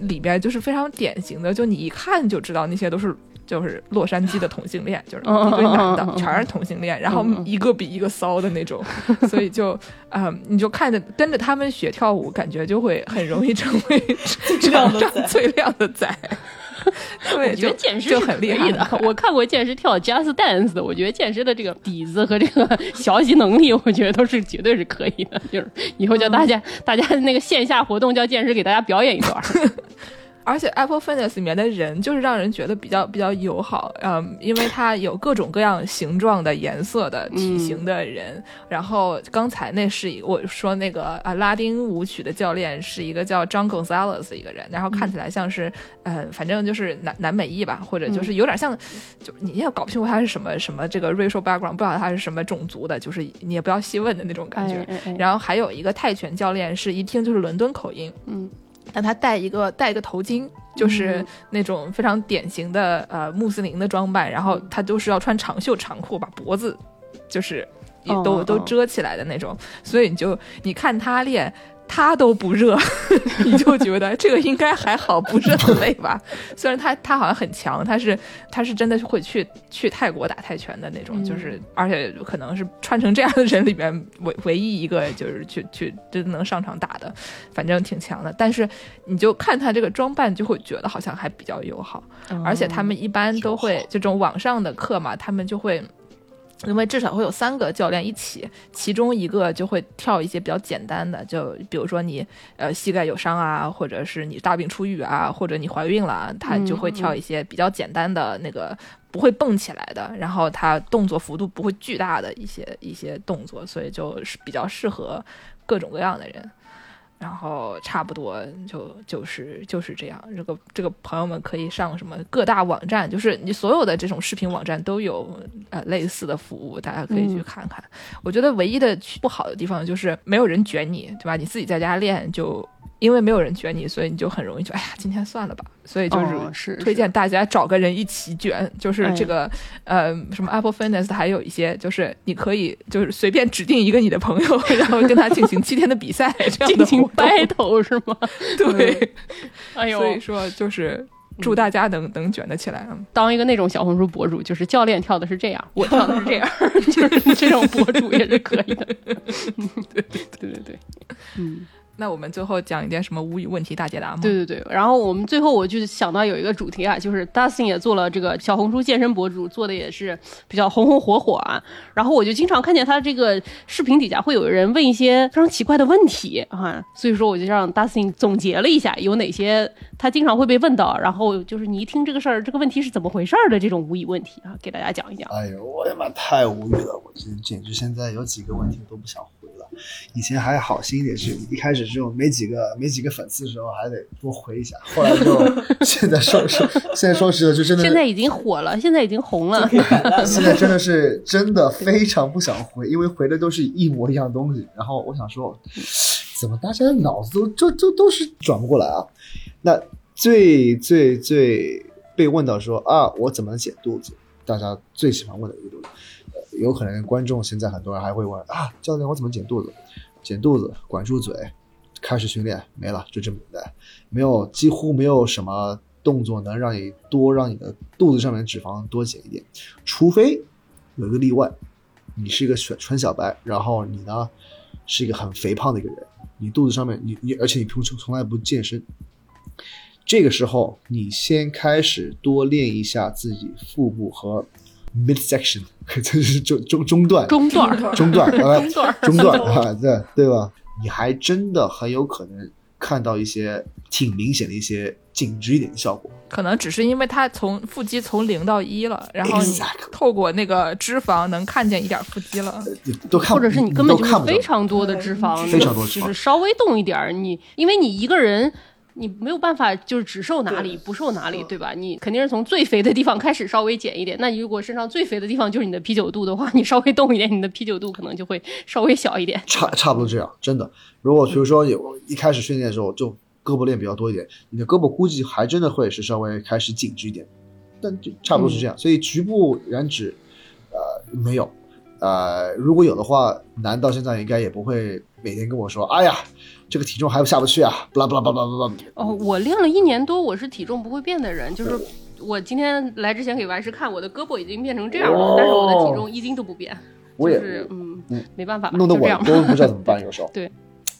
里边就是非常典型的，就你一看就知道那些都是就是洛杉矶的同性恋，就是一堆男的全是同性恋，然后一个比一个骚的那种，所以就嗯，你就看着跟着他们学跳舞，感觉就会很容易成为场上最靓的仔。对，我觉得就剑师就很厉害的。我看过剑师跳 Just Dance 的，我觉得剑师的这个底子和这个学习能力，我觉得都是绝对是可以的。就是以后叫大家、大家那个线下活动叫剑师给大家表演一段。而且 Apple Fitness 里面的人就是让人觉得比较比较友好，嗯，因为它有各种各样形状的、颜色的、体型的人。然后刚才那是一我说那个啊拉丁舞曲的教练是一个叫 John Gonzalez 的一个人，然后看起来像是嗯、呃反正就是南南美裔吧，或者就是有点像，就你也搞不清楚他是什么什么这个 racial background，不知道他是什么种族的，就是你也不要细问的那种感觉。哎哎哎然后还有一个泰拳教练是一听就是伦敦口音，嗯。但他戴一个戴一个头巾，就是那种非常典型的呃穆斯林的装扮，然后他都是要穿长袖长裤，把脖子就是也都、都遮起来的那种，所以你就你看他练。他都不热，你就觉得这个应该还好，不是很累吧？虽然他他好像很强，他是他是真的会去去泰国打泰拳的那种，就是而且可能是穿成这样的人里面唯唯一一个就是去去真能上场打的，反正挺强的。但是你就看他这个装扮，就会觉得好像还比较友好，而且他们一般都会这种网上的课嘛，他们就会。因为至少会有三个教练一起，其中一个就会跳一些比较简单的，就比如说你呃膝盖有伤啊，或者是你大病初愈啊，或者你怀孕了，他就会跳一些比较简单的那个不会蹦起来的，然后他动作幅度不会巨大的一些一些动作，所以就是比较适合各种各样的人。然后差不多就就是就是这样。这个这个朋友们可以上什么各大网站，就是你所有的这种视频网站都有呃类似的服务，大家可以去看看。我觉得唯一的不好的地方就是没有人卷你，对吧？你自己在家练就。因为没有人卷你，所以你就很容易就哎呀，今天算了吧。所以哦就是是推荐大家找个人一起卷，就是这个、哎、呃什么 Apple Fitness 还有一些，就是你可以就是随便指定一个你的朋友，然后跟他进行七天的比赛，这样进行 battle 是吗？对，哎呦，所以说就是祝大家能、能卷得起来啊！当一个那种小红书博主，就是教练跳的是这样，我跳的是这样，就是这种博主也是可以的。对。对对对，嗯。那我们最后讲一点什么无语问题大解答吗？对对对，然后我们最后我就想到有一个主题啊，就是 Dustin 也做了这个小红书健身博主，做的也是比较红红火火啊。然后我就经常看见他这个视频底下会有人问一些非常奇怪的问题啊，所以说我就让 Dustin 总结了一下有哪些他经常会被问到，然后就是你一听这个事儿，这个问题是怎么回事儿的这种无语问题啊，给大家讲一讲。哎呦，我的妈，太无语了！我简简直现在有几个问题都不想回了。以前还好心一点，是一开始这种没几个没几个粉丝的时候还得多回一下，后来就 现在说说现在说实的就真的现在已经火了，现在已经红了。现在真的是真的非常不想回，因为回的都是一模一样的东西。然后我想说，怎么大家的脑子都就就都是转不过来啊？那最最最被问到说啊，我怎么减肚子？大家最喜欢问的一个东西。有可能观众现在很多人还会问啊，教练我怎么减肚子？减肚子，管住嘴，开始训练，没了，就这么简单。没有几乎没有什么动作能让你多让你的肚子上面脂肪多减一点，除非有一个例外，你是一个纯纯小白，然后你呢是一个很肥胖的一个人，你肚子上面你你而且你平时从来不健身，这个时候你先开始多练一下自己腹部和 midsection，这 就是中中中段中段儿中段啊中段 中段 啊，对对吧？你还真的很有可能看到一些挺明显的一些紧致一点的效果。可能只是因为它从腹肌从零到一了，然后你透过那个脂肪能看见一点腹肌了。都看，或者是你根本就非常多的脂肪，非常多脂肪就是稍微动一点儿，你因为你一个人。你没有办法，就是只瘦哪里不瘦哪里，嗯对吧？你肯定是从最肥的地方开始稍微减一点。那你如果身上最肥的地方就是你的啤酒肚的话，你稍微动一点，你的啤酒肚可能就会稍微小一点。差差不多这样，真的。如果比如说有一开始训练的时候就胳膊练比较多一点，你的胳膊估计还真的会是稍微开始紧致一点，但就差不多是这样。所以局部燃脂，呃，没有，呃，如果有的话，男到现在应该也不会每天跟我说，哎呀，这个体重还下不去啊，巴拉巴拉巴拉巴拉。哦，我练了一年多，我是体重不会变的人，就是我今天来之前给完师看，我的胳膊已经变成这样了，哦但是我的体重一斤都不变，我也就是嗯嗯，没办法，弄得我。都不知道怎么办，有时候。对，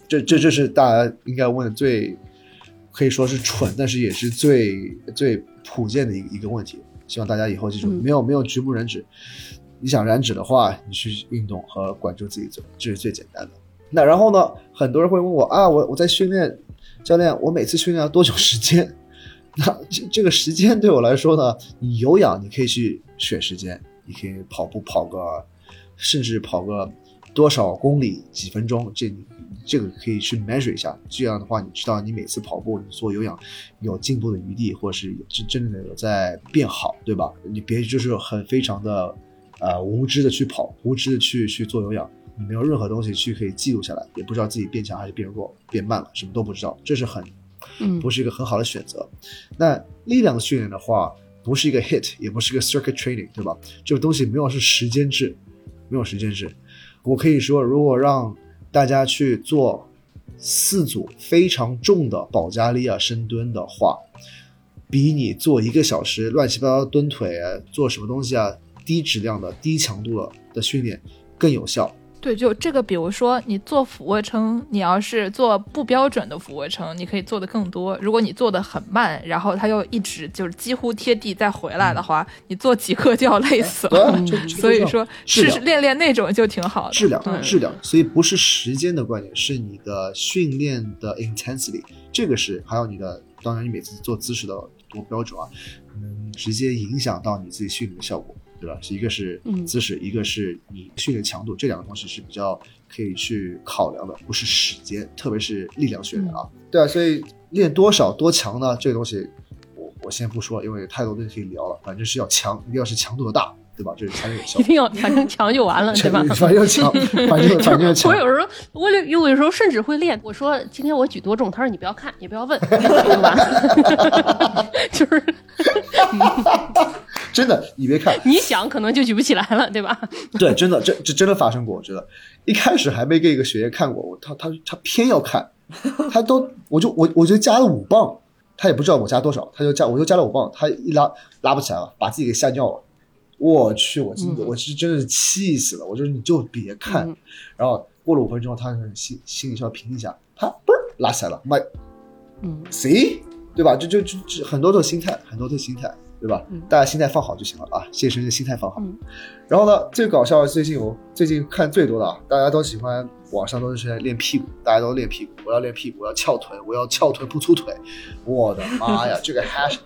这这这是大家应该问的最可以说是蠢，但是也是最最普遍的一个一个问题。希望大家以后记住，嗯没有没有局部燃脂，你想燃脂的话，你去运动和管住自己嘴，这是最简单的。那然后呢，很多人会问我啊，我我在训练，教练，我每次训练要多久时间？那这这个时间对我来说呢，你有氧你可以去选时间，你可以跑步跑个，甚至跑个多少公里几分钟，这你这个可以去 measure 一下。这样的话，你知道你每次跑步你做有氧有进步的余地，或者是真真正的有在变好，对吧？你别就是很非常的呃无知的去跑，无知的去去做有氧。你没有任何东西去可以记录下来，也不知道自己变强还是变弱、变慢了，什么都不知道，这是很嗯不是一个很好的选择。那力量训练的话，不是一个 hit，也不是一个 circuit training，对吧？这个东西没有是时间制，没有时间制。我可以说，如果让大家去做四组非常重的保加利亚深蹲的话，比你做一个小时乱七八糟蹲腿啊，做什么东西啊，低质量的、低强度的的训练更有效。对，就这个，比如说你做俯卧撑，你要是做不标准的俯卧撑，你可以做的更多。如果你做的很慢，然后它又一直就是几乎贴地再回来的话，你做几个就要累死 了。所以说，试试练练那种就挺好的。质量质量，所以不是时间的观点，是你的训练的 intensity，这个是还有你的，当然你每次做姿势的多标准啊，能直接影响到你自己训练的效果，对吧？是一个是嗯姿势，一个是你训练强度，这两个东西是比较可以去考量的，不是时间，特别是力量训练啊，对啊，所以练多少多强呢？这个东西我我先不说，因为太多东西可以聊了，反正是要强，一定要是强度的大，对吧？这是强有效 一。定要反正强就完了，对吧？反正强，反正 反正要强我。有时候，我有有时候甚至会练。我说今天我举多重，他说你不要看，也不要问，就完了。就是真的，你别看，你想可能就举不起来了，对吧？对，真的，这这真的发生过。我觉得一开始还没给一个学员看过，我他他他偏要看，他都我就我我就加了五磅，他也不知道我加多少，他就加我就加了五磅，他一拉拉不起来了，把自己给吓尿了。我去，我真的、我是真的是气死了，我说你就别看。嗯然后过了五分钟，他心心里稍微平一下，啪嘣拉起来了，妈嗯，谁？对吧？就就就就很多种心态，很多种心态，对吧？嗯大家心态放好就行了啊，健身的心态放好。嗯然后呢，最搞笑的最近我最近看最多的啊，大家都喜欢网上都是在练屁股，大家都练屁股，我要练屁股，我要翘臀，我要翘臀不粗腿。我的妈呀，这个 hash，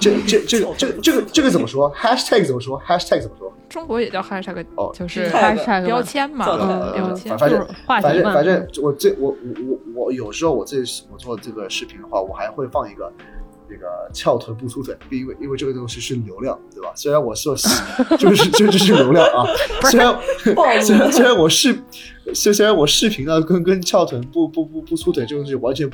这这这个这个这个这个怎么说？hashtag 怎么说？hashtag 怎么说？中国也叫 hashtag，哦就是 hashtag 标签嘛，标签。反正反正反正我这我我我我有时候我这我做这个视频的话，我还会放一个那个翘臀不粗腿，因为因为这个东西是流量，对吧？虽然我说就是这就是流量啊，虽然虽然虽然我视虽虽然我视频呢跟跟翘臀不不不不粗腿这个东西完全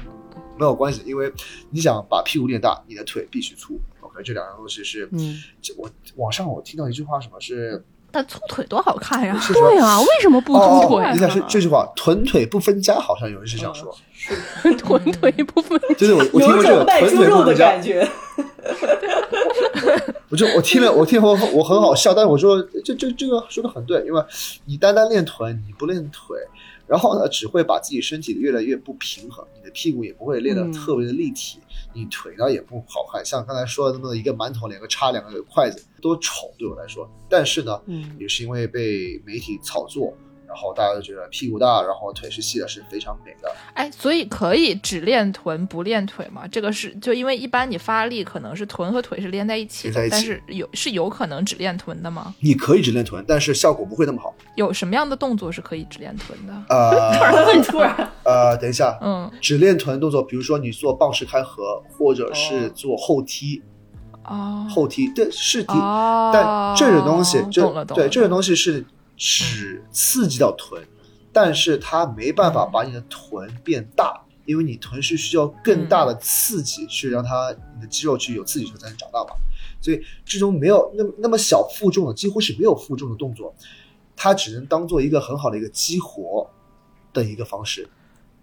没有关系，因为你想把屁股练大，你的腿必须粗。OK，这两样东西是，嗯，这我网上我听到一句话，什么是但粗腿多好看呀！对啊，为什么不哦猪腿哦，你看是这句话，臀腿不分家，好像有人是这样说。臀腿不分？就是我我听过这个臀腿不分家肉的感，觉。我就我听了，我听我我很好笑，但是我说这这这个说的很对，因为你单单练臀，你不练腿，然后呢，只会把自己身体越来越不平衡，你的屁股也不会练得嗯特别的立体，你腿呢也不好看，像刚才说的那么一个馒头，两个叉，两个筷子，多丑对我来说。但是呢，嗯也是因为被媒体炒作。然后大家都觉得屁股大，然后腿是细的，是非常美的。哎，所以可以只练臀不练腿吗？这个是就因为一般你发力可能是臀和腿是连在一起的，在一起但是有是有可能只练臀的吗？你可以只练臀，但是效果不会那么好。有什么样的动作是可以只练臀的？呃 突然，呃，等一下，嗯，只练臀动作，比如说你做棒式开合，或者是哦做后踢，哦，后踢对是踢，哦，但这种东西，这懂了懂了，对这种东西是只刺激到臀，但是它没办法把你的臀变大，因为你臀是需要更大的刺激去让它你的肌肉去有刺激才能长大嘛。所以这种没有那么那么小负重的，几乎是没有负重的动作，它只能当做一个很好的一个激活的一个方式。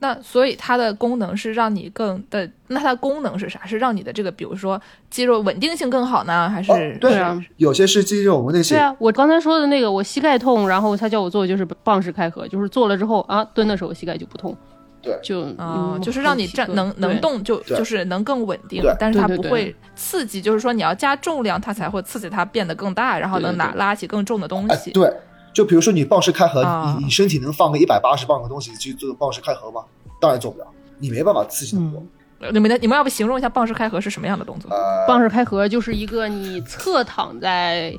那所以它的功能是让你更的，那它的功能是啥？是让你的这个，比如说肌肉稳定性更好呢，还是？哦对对啊有些是肌肉纹那些对啊，我刚才说的那个，我膝盖痛，然后他叫我做就是棒式开合，就是做了之后啊，蹲的时候膝盖就不痛，对就啊、嗯就是让你站能能，动就对就是能更稳定，但是它不会刺激，就是说你要加重量，它才会刺激它变得更大，然后能拿拉起更重的东哎，西。对，就比如说你蚌式开合，啊你你身体能放个一百八十磅的东西去做蚌式开合吗？当然做不了，你没办法刺激那么多。你们的你们要不形容一下蚌式开合是什么样的动作？呃，棒式开合就是一个你侧躺在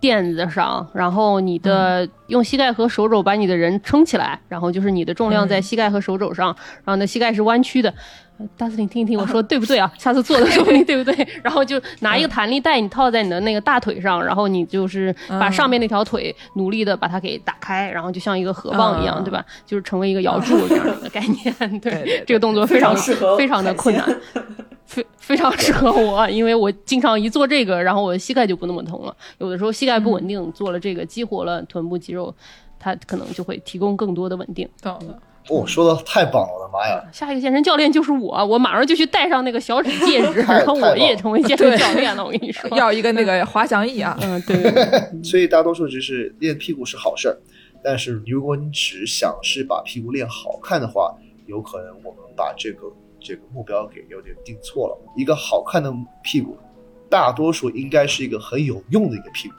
垫子上，然后你的用膝盖和手肘把你的人撑起来，然后就是你的重量在膝盖和手肘上，然后你的膝盖是弯曲的。呃大司令，听一听我说 对不对啊？下次做的时候你 对不对？然后就拿一个弹力带，你套在你的那个大腿上，然后你就是把上面那条腿努力的把它给打开，然后就像一个河蚌一样，嗯对吧？就是成为一个摇柱这样的概念。对，这个动作非常非常适合非常的困难。非非常适合我，因为我经常一做这个，然后我的膝盖就不那么疼了。有的时候膝盖不稳定，做了这个激活了臀部肌肉，它可能就会提供更多的稳定。懂了。哦，说的太棒了，我的妈呀！下一个健身教练就是我，我马上就去戴上那个小指戒指，然后我也成为健身教练了。我跟你说，要一个那个滑翔翼啊！嗯，对 所以大多数就是练屁股是好事儿，但是如果你只想是把屁股练好看的话，有可能我们把这个这个目标给有点定错了。一个好看的屁股，大多数应该是一个很有用的一个屁股。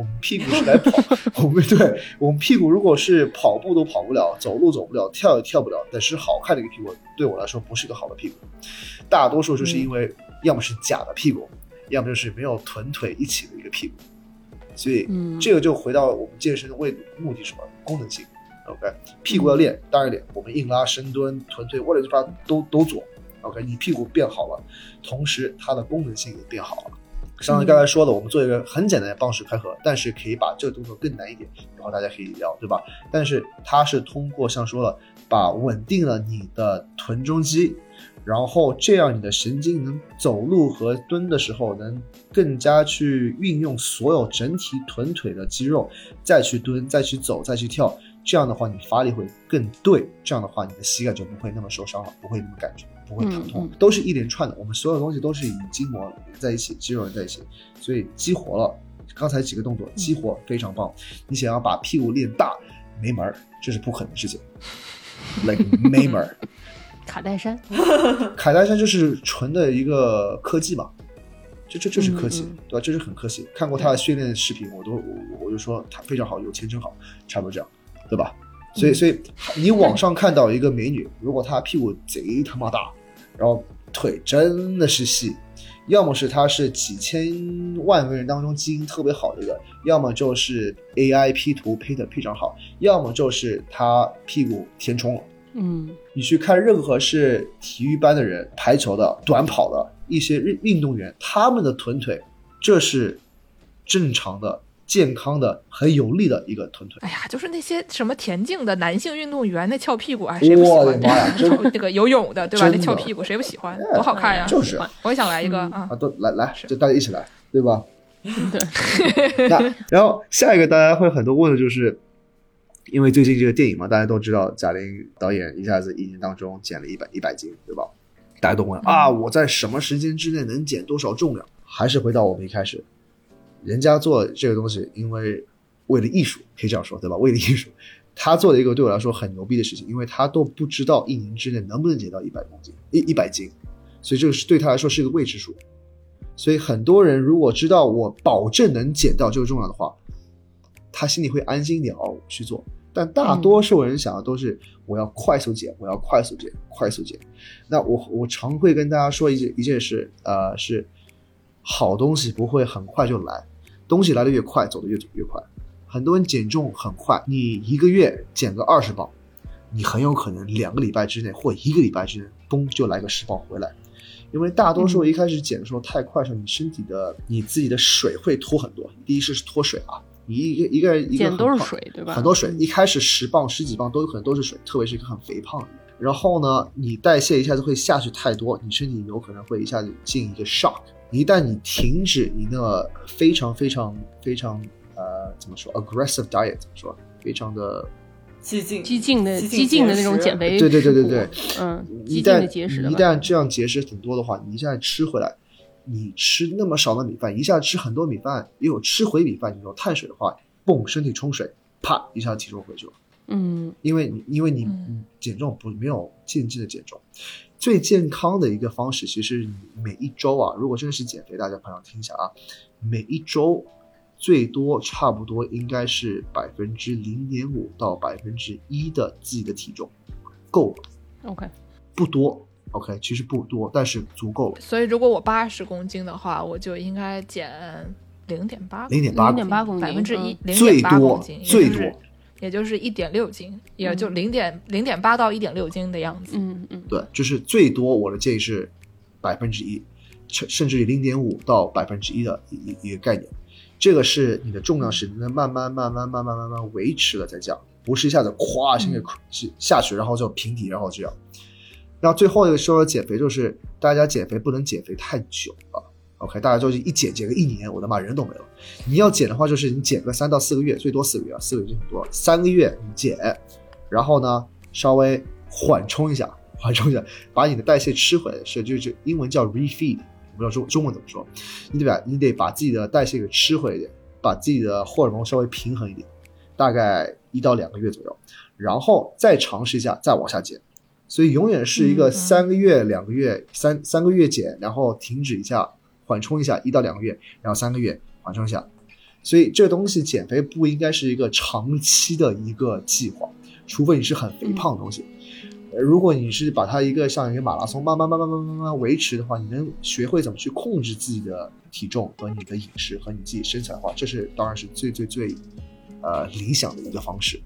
我们屁股是来跑，我们对我们屁股如果是跑步都跑不了，走路走不了，跳也跳不了，但是好看的一个屁股，对我来说不是一个好的屁股。大多数就是因为要么是假的屁股，要么就是没有臀腿一起的一个屁股。所以嗯这个就回到我们健身的为目的是什么？功能性。OK，屁股要练，当然练，我们硬拉、深蹲、臀推，为了把它都都做。OK，你屁股变好了，同时它的功能性也变好了。像刚才说的，我们做一个很简单的棒式开合，但是可以把这个动作更难一点，然后大家可以聊，对吧？但是它是通过像说了，把稳定了你的臀中肌，然后这样你的神经能走路和蹲的时候能更加去运用所有整体臀腿的肌肉，再去蹲，再去走，再去跳。这样的话，你发力会更对。这样的话，你的膝盖就不会那么受伤了，不会那么感觉，不会疼痛，嗯嗯都是一连串的。我们所有东西都是以筋膜连在一起，肌肉连在一起，所以激活了。刚才几个动作激活非常棒。你想要把屁股练大，没门儿，这是不可能的事情。like 没门儿。卡戴珊，卡戴珊就是纯的一个科技嘛，这这这是科技，对吧？这是很科技。看过他的训练视频，我都我我就说他非常好，有钱真好，差不多这样，对吧？所以所以你网上看到一个美女，如果她屁股贼他妈大，然后腿真的是细，要么是他是几千万个人当中基因特别好的一个，要么就是 AI P 图配的非常好，要么就是他屁股填充了。嗯你去看任何是体育班的人、排球的、短跑的一些运运动员，他们的臀腿，这是正常的健康的、很有力的一个臀腿。哎呀，就是那些什么田径的男性运动员，那翘屁股啊，谁不喜欢？我的妈呀 真那个游泳的，对吧？那翘屁股谁不喜欢？多好看呀！就是我也想来一个啊啊，。都来来，就大家一起来，对吧？对，那然后下一个大家会很多问的就是，因为最近这个电影嘛，大家都知道贾玲导演一下子一年当中减了一百一百斤，对吧？大家都问啊，我在什么时间之内能减多少重量？还是回到我们一开始，人家做这个东西，因为为了艺术，可以这样说，对吧？为了艺术，他做了一个对我来说很牛逼的事情，因为他都不知道一年之内能不能减到一百公斤，一一百斤，所以这个是对他来说是一个未知数。所以很多人如果知道我保证能减到这个重量的话，他心里会安心一点哦，去做。但大多数人想的都是我要快速减，我要快速减，快速减。那我我常会跟大家说一件一件事，呃，是好东西不会很快就来，东西来的越快，走的越越快。很多人减重很快，你一个月减个二十磅，你很有可能两个礼拜之内或一个礼拜之内，嘣就来个十磅回来。因为大多数一开始减的时候太快的时候，你身体的你自己的水会脱很多。第一是脱水啊，你一个一个人一个减都是很胖水对吧很多水，一开始十磅、十几磅都有可能都是水，特别是一个很肥胖的人。然后呢，你代谢一下子会下去太多，你身体有可能会一下子进一个 shock。一旦你停止你那非常非常非常呃怎么说 aggressive diet 怎么说，非常的激进。激进的激激进的那种减肥，对对对对对，嗯，激一旦进的节食一，旦这样节食挺多的话，你一下吃回来，你吃那么少的米饭，一下吃很多米饭，又有吃回米饭，你有碳水的话，嘣，身体冲水，啪一下体重回去了。嗯。因为你因为你嗯你减重不没有渐进的减重，最健康的一个方式，其实你每一周啊，如果真的是减肥，大家朋友听一下啊，每一周最多差不多应该是百分之零点五到百分之一的自己的体重，够了，，OK，不多，OK，其实不多，但是足够了，所以如果我八十公斤的话，我就应该减零点八，零点八零点八公斤，百分之一嗯，零最点八多公斤，最多，也就是一点六斤，也就嗯零点零点八到一点六斤的样子。嗯嗯，对，就是最多我的建议是百分之一，甚甚至于零点五到百分之一的一一一个概念。这个是你的重量是能慢慢慢慢慢慢慢慢维持了再降，不是一下子咵先给是下去，然后就平底，然后这样。然后最后一个说的减肥就是大家减肥不能减肥太久了。OK，大家就是一减减个一年，我的妈，人都没了。你要减的话，就是你减个三到四个月，最多四个月啊，四个月已经很多了。三个月你减，然后呢稍微缓冲一下，缓冲一下，把你的代谢吃回来，是就就英文叫 refeed，我不知道中中文怎么说，你得把你得把自己的代谢给吃回来一点，把自己的荷尔蒙稍微平衡一点，大概一到两个月左右，然后再尝试一下，再往下减。所以永远是一个嗯三个月、两个月、三三个月减，然后停止一下，缓冲一下一到两个月然后三个月缓冲一下。所以这东西减肥不应该是一个长期的一个计划除非你是很肥胖的东西。如果你是把它一个像一个马拉松慢慢慢慢慢慢维持的话你能学会怎么去控制自己的体重和你的饮食和你自己身材的话这是当然是最最最呃理想的一个方式。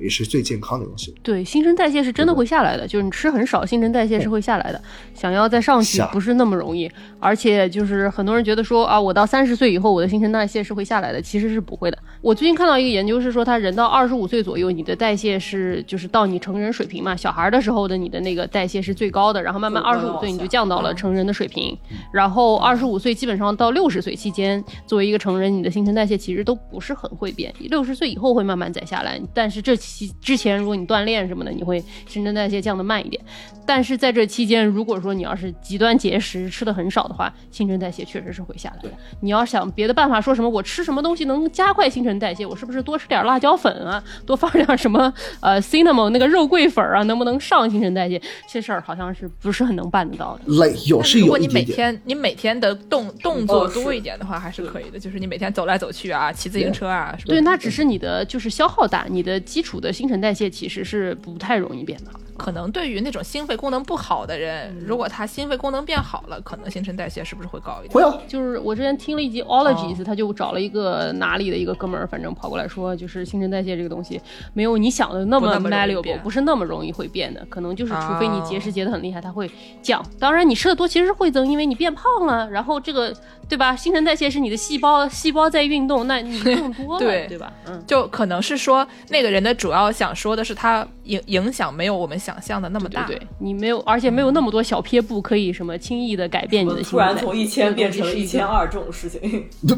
也是最健康的东西。对，新陈代谢是真的会下来的，就是你吃很少，新陈代谢是会下来的。想要再上去不是那么容易，而且就是很多人觉得说啊，我到三十岁以后我的新陈代谢是会下来的，其实是不会的。我最近看到一个研究是说，他人到二十五岁左右，你的代谢是就是到你成人水平嘛，小孩的时候的你的那个代谢是最高的，然后慢慢二十五岁你就降到了嗯成人的水平，然后二十五岁基本上到六十岁期间，作为一个成人，你的新陈代谢其实都不是很会变，六十岁以后会慢慢再下来，但是这期之前如果你锻炼什么的，你会新陈代谢降得慢一点。但是在这期间，如果说你要是极端节食，吃的很少的话，新陈代谢确实是会下来的。你要想别的办法，说什么我吃什么东西能加快新陈代谢，我是不是多吃点辣椒粉啊，多放点什么呃 cinnamon 那个肉桂粉啊，能不能上新陈代谢？这事儿好像是不是很能办得到的。累有是有如果你每天你每天的动动作多一点的话，还是可以的。就是你每天走来走去啊，骑自行车啊，什么对，那只是你的就是消耗大，你的基础我的新陈代谢其实是不太容易变的。可能对于那种心肺功能不好的人，嗯如果他心肺功能变好了，可能新陈代谢是不是会高一点？会啊，就是我之前听了一集 Ologies，、他就找了一个哪里的一个哥们儿，反正跑过来说，就是新陈代谢这个东西没有你想的那么不那么容易 malleable，变不是那么容易会变的，可能就是除非你节食哦节的很厉害，它会降。当然你吃的多其实是会增，因为你变胖了，然后这个对吧？新陈代谢是你的细胞，细胞在运动，那你更多了，对对吧？嗯。就可能是说那个人的主要想说的是他影影响没有我们想象的那么大。对对，你没有，而且没有那么多小撇步可以什么轻易的改变你的我新陈代谢。突然从一千变成了一千二。这种事情，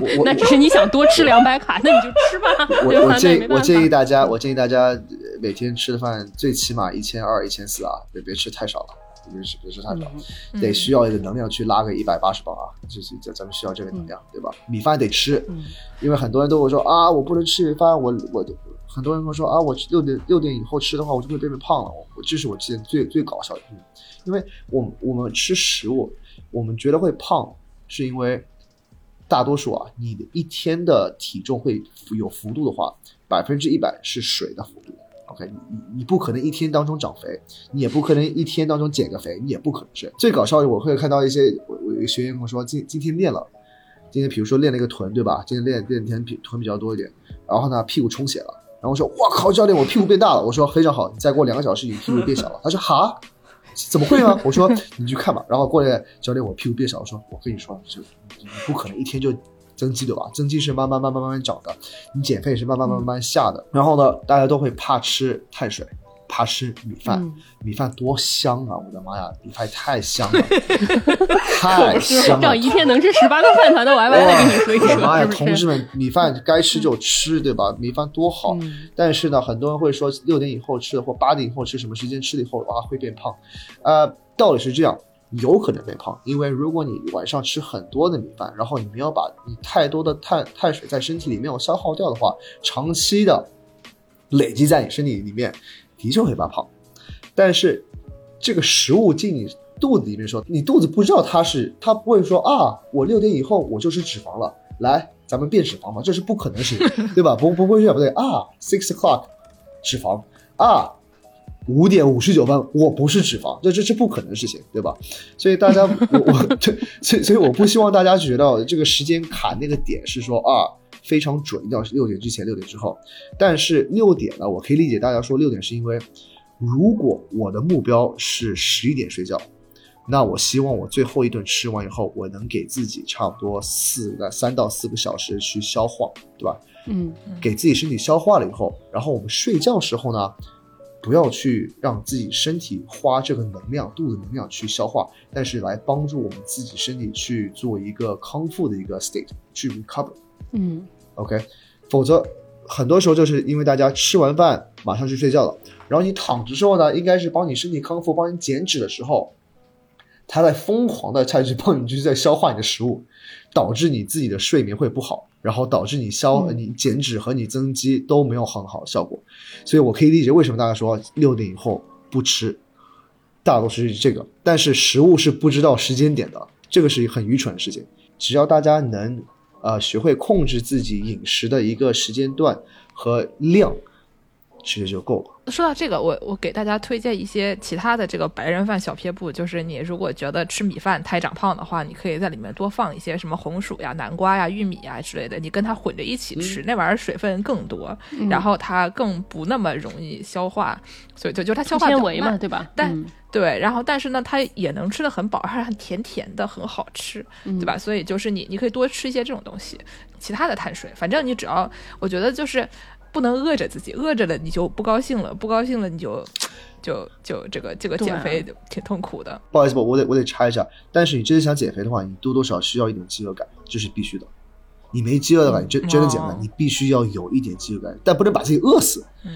我我那只是你想多吃两百卡，那你就吃吧，我 我建议我。建议大家，我建议大家呃每天吃的饭最起码一千二、一千四啊，别别吃太少了，别吃别吃太少，嗯得需要一个能量去拉个一百八十磅啊，就是咱咱们需要这个能量，对吧？米饭得吃，嗯因为很多人都会说啊，我不能吃米饭，我我很多人会说啊，我六点六点以后吃的话，我就会变胖了。我这是我之前最最搞笑的，因为我我们吃食物，我们觉得会胖，是因为大多数啊，你的一天的体重会有幅度的话，百分之一百是水的幅度。OK，你你你不可能一天当中长肥，你也不可能一天当中减个肥，你也不可能是。最搞笑的，我会看到一些我我有学员跟我说，今今天练了，今天比如说练了一个臀，对吧？今天练练天臀比较多一点，然后呢屁股充血了，然后我说哇靠，教练我屁股变大了，我说非常好，你再过两个小时你屁股变小了，他说哈。怎么会呢？我说你去看吧。然后过来教练，我屁股变小。我说我跟你说，就你不可能一天就增肌的吧？增肌是慢慢慢慢慢慢长的，你减肥也是慢慢慢慢下的。然后呢，大家都会怕吃碳水，怕吃米饭。嗯米饭多香啊！我的妈呀，米饭太香了，太香了让。一天能吃十八个饭团的 Y Y 来跟你说一说，我的妈呀，同志们，米饭该吃就吃，对吧？米饭多好。嗯但是呢，很多人会说六点以后吃的或八点以后吃，什么时间吃了以后啊会变胖？呃，道理是这样，有可能变胖，因为如果你晚上吃很多的米饭，然后你没有把你太多的碳碳水在身体里面有消耗掉的话，长期的累积在你身体里面，的确会发胖。但是这个食物进你肚子里面的时候，你肚子不知道它是，它不会说啊，我六点以后我就是脂肪了，来，咱们变脂肪吧，这是不可能的事情，对吧？不不会这样，不对啊，six o'clock 脂肪啊。五点五十九分，我不是脂肪，这这这不可能的事情，对吧？所以大家，我我这，所以所以我不希望大家觉得这个时间卡那个点是说啊非常准，要是六点之前，六点之后。但是六点呢，我可以理解大家说六点是因为，如果我的目标是十一点睡觉，那我希望我最后一顿吃完以后，我能给自己差不多四个三到四个小时去消化，对吧？嗯给自己身体消化了以后，然后我们睡觉时候呢，不要去让自己身体花这个能量、肚子能量去消化，但是来帮助我们自己身体去做一个康复的一个 state 去 recover。嗯 OK，否则很多时候就是因为大家吃完饭马上去睡觉了，然后你躺着之后呢，应该是帮你身体康复、帮你减脂的时候，他在疯狂的再去帮你就是在消化你的食物，导致你自己的睡眠会不好，然后导致你消、嗯你减脂和你增肌都没有很好的效果，所以我可以理解为什么大家说六点以后不吃，大多数是这个，但是食物是不知道时间点的，这个是很愚蠢的事情。只要大家能呃学会控制自己饮食的一个时间段和量，其实就够了。说到这个，我我给大家推荐一些其他的这个白人饭小撇步，就是你如果觉得吃米饭太长胖的话，你可以在里面多放一些什么红薯呀、南瓜呀、玉米呀之类的，你跟它混着一起吃，那玩意儿水分更多，然后它更不那么容易消化，所以就就它消化比较纤维嘛，对吧？但嗯对，然后但是呢，它也能吃的很饱，还很甜甜的，很好吃，对吧？所以就是你你可以多吃一些这种东西，其他的碳水，反正你只要我觉得就是不能饿着自己，饿着了你就不高兴了，不高兴了你就 就就这个这个减肥挺痛苦的。不好意思，我得我得插一下。但是你真的想减肥的话，你多多少少需要一点饥饿感，这是必须的。你没饥饿感，你真真的减肥哦，你必须要有一点饥饿感，但不能把自己饿死。嗯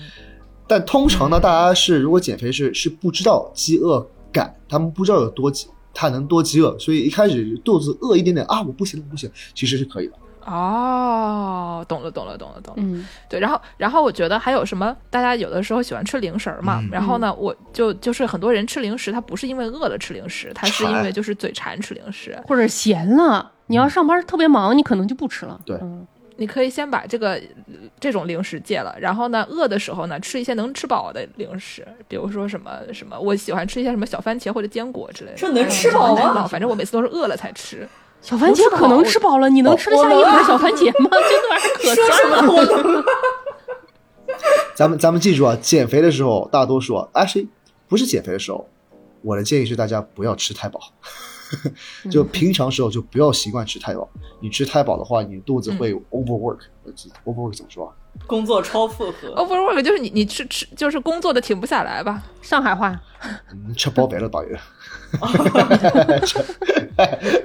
但通常呢，大家是如果减肥是是不知道饥饿感，他们不知道有多饥，他能多饥饿，所以一开始肚子饿一点点啊，我不行了，我不行，其实是可以的。哦，懂了，懂了，懂了，懂了。嗯对，然后然后我觉得还有什么，大家有的时候喜欢吃零食儿嘛，嗯然后呢，我就就是很多人吃零食，他不是因为饿了吃零食，他是因为就是嘴馋吃零食。或者闲了，你要上班特别忙，你可能就不吃了。对嗯你可以先把这个呃这种零食戒了，然后呢，饿的时候呢，吃一些能吃饱的零食，比如说什么什么，我喜欢吃一些什么小番茄或者坚果之类的。这能吃饱吗反正我每次都是饿了才吃。小番茄可能吃饱了，你能吃得下一盘小番茄吗？这玩意儿可说了。咱们咱们记住啊，减肥的时候，大多数啊，哎谁不是减肥的时候？我的建议是大家不要吃太饱，就平常时候就不要习惯吃太饱。你吃太饱的话，你肚子会 overwork、overwork 怎么说啊？工作超负荷，哦不是 work，就是你你吃吃就是工作的停不下来吧？上海话，嗯吃饱饭了，导游。吃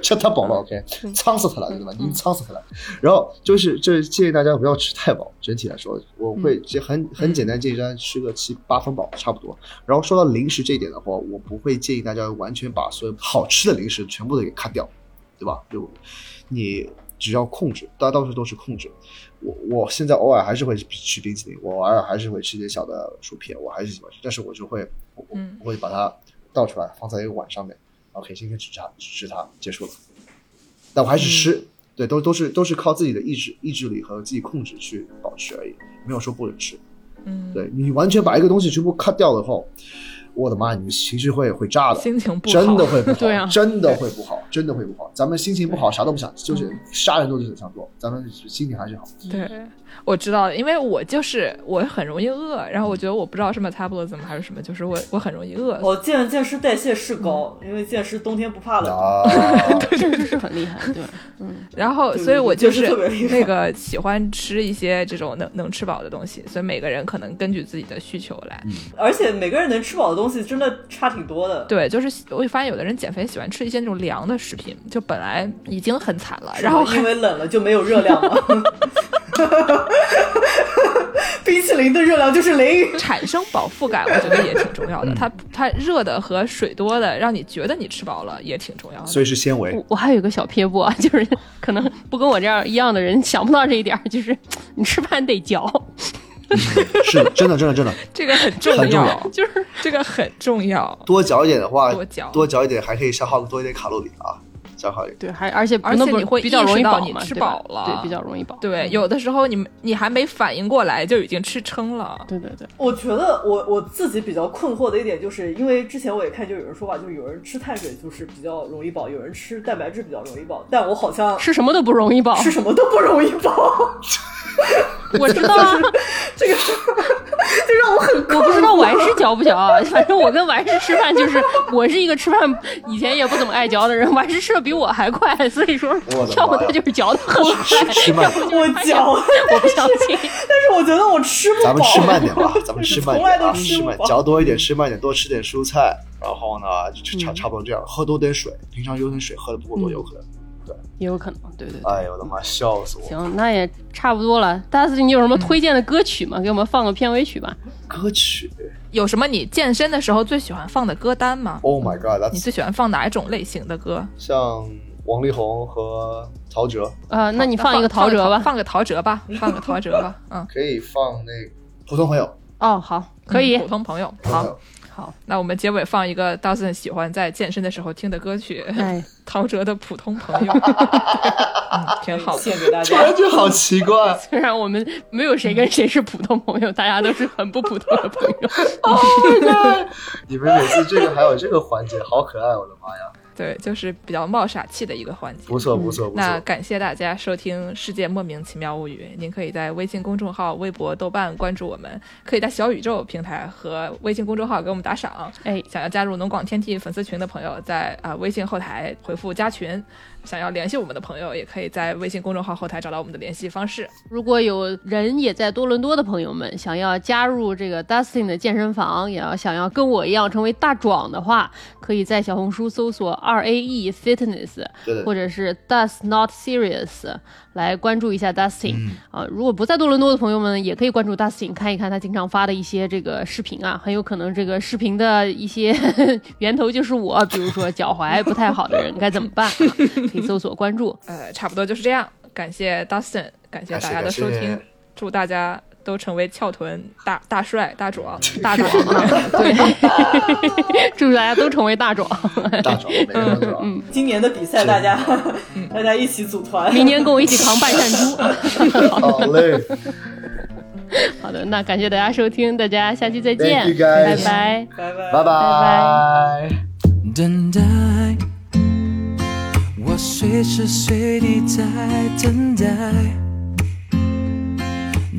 吃太饱了，OK，撑死他了，对吧？你撑死他了。然后就是，这建议大家不要吃太饱。整体来说，我会就很很简单，建议大家吃个七八分饱差不多。然后说到零食这一点的话，我不会建议大家完全把所有好吃的零食全部都给砍掉，对吧？就你只要控制，大家到处都是控制。我我现在偶尔还是会吃冰淇淋，我偶尔还是会吃点小的薯片，我还是喜欢吃，但是我就会我我嗯会把它倒出来放在一个碗上面，OK，今天只吃它，只吃它，结束了。但我还是吃，对，都都是都是靠自己的意志意志力和自己控制去保持而已，没有说不能吃。嗯，对你完全把一个东西全部 cut 掉了后，我的妈，你们情绪会会炸的，心情不好，真的会不好，对啊真的会不好，真的会不好。咱们心情不好，啥都不想，就是杀人都是想做，咱们心情还是好。对，我知道，因为我就是我很容易饿，然后我觉得我不知道是 metabolism 还是什么，就是我我很容易饿。我健健身代谢是高，因为健身冬天不怕冷。啊，这个是很厉害，对，然后，所以我就就是特别厉害那个喜欢吃一些这种能能吃饱的东西，所以每个人可能根据自己的需求来。而且每个人能吃饱的东西真的差挺多的。对，就是我会发现有的人减肥喜欢吃一些那种凉的食品，就本来已经很惨了，然后因为冷了就没有热量嘛。冰淇淋的热量就是零。产生饱腹感，我觉得也挺重要的。它它热的和水多的，让你觉得你吃饱了，也挺重要的。所以是纤维我。我还有一个小撇步啊，就是可能不跟我这样一样的人想不到这一点儿，就是你吃饭得嚼，是真的，真的，真的，这个很重很重要就是这个很重要。多嚼一点的话，多嚼多嚼一点还可以消耗多一点卡路里啊，消耗一点。对，还而且而且那你会比较容易意识到饱嘛，你吃饱了对，比较容易饱。对，有的时候你你还没反应过来，就已经吃撑了。对对对，我觉得我我自己比较困惑的一点，就是因为之前我也看，就有人说吧，就是有人吃碳水就是比较容易饱，有人吃蛋白质比较容易饱，但我好像吃什么都不容易饱。吃什么都不容易饱，我知道啊，这个就让我很我不知道完事嚼不嚼啊，反正我跟完事吃饭就是，我是一个吃饭以前也不怎么爱嚼的人，完事吃的比我还快，所以说要不他就是嚼的很快，我嚼，我不相信。但是我觉得我吃不饱。咱们吃慢点吧，咱们吃慢从来点啊，都吃慢。嚼多一点，吃慢点，多吃点蔬菜，然后呢，就嗯差差不多这样，喝多点水，平常有点水喝的不够多有可能。也有可能，对对对。哎呦我的妈，笑死我！行，那也差不多了。大斯，你有什么推荐的歌曲吗？给我们放个片尾曲吧。歌曲有什么你健身的时候最喜欢放的歌单吗？，Oh my 你 God，that's 最喜欢放哪一种类型的歌？像王力宏和陶喆，呃，那你放放一个陶喆吧。放个陶喆吧，放个陶喆吧。嗯，可以放那普通朋友，哦，好，可以嗯。普通朋友。好好，那我们结尾放一个 Dawson 喜欢在健身的时候听的歌曲，哎，陶喆的《普通朋友》，嗯，挺好的。献给大突然家。就好奇怪。虽然我们没有谁跟谁是普通朋友，大家都是很不普通的朋友。你们每次这个还有这个环节，好可爱，我的妈呀！对，就是比较冒傻气的一个环节。不错不错不错，那感谢大家收听《世界莫名其妙物语》，您可以在微信公众号、微博、豆瓣关注我们，可以在小宇宙平台和微信公众号给我们打赏。哎，想要加入农广天地粉丝群的朋友，在啊、微信后台回复加群。想要联系我们的朋友，也可以在微信公众号后台找到我们的联系方式。如果有人也在多伦多的朋友们，想要加入这个 Dustin 的健身房，也要想要跟我一样成为大壮的话，可以在小红书搜索 R A E Fitness，或者是 Does Not Serious 来关注一下 Dustin、啊。嗯如果不在多伦多的朋友们，也可以关注 Dustin，看一看他经常发的一些这个视频啊，很有可能这个视频的一些 源头就是我，比如说脚踝不太好的人该怎么办、啊，可以搜索关注。呃，差不多就是这样。感谢 Dustin，感谢大家的收听，祝大家都成为翘臀大 大帅、大壮、大壮，对，祝大家都成为大壮。大壮，每个人都壮。嗯，今年的比赛，大家大家一起组团，明年跟我一起扛半扇猪。好嘞，好的，那感谢大家收听，大家下期再见拜拜。拜拜拜拜。等待，我随时随地在等待，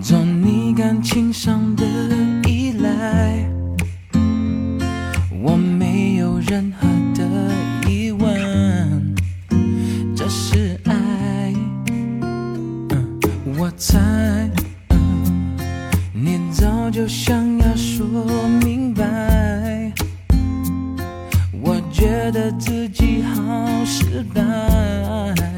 做你感情上的依赖我没有任何的疑问这是爱我猜你早就想要说明白我觉得自己好失败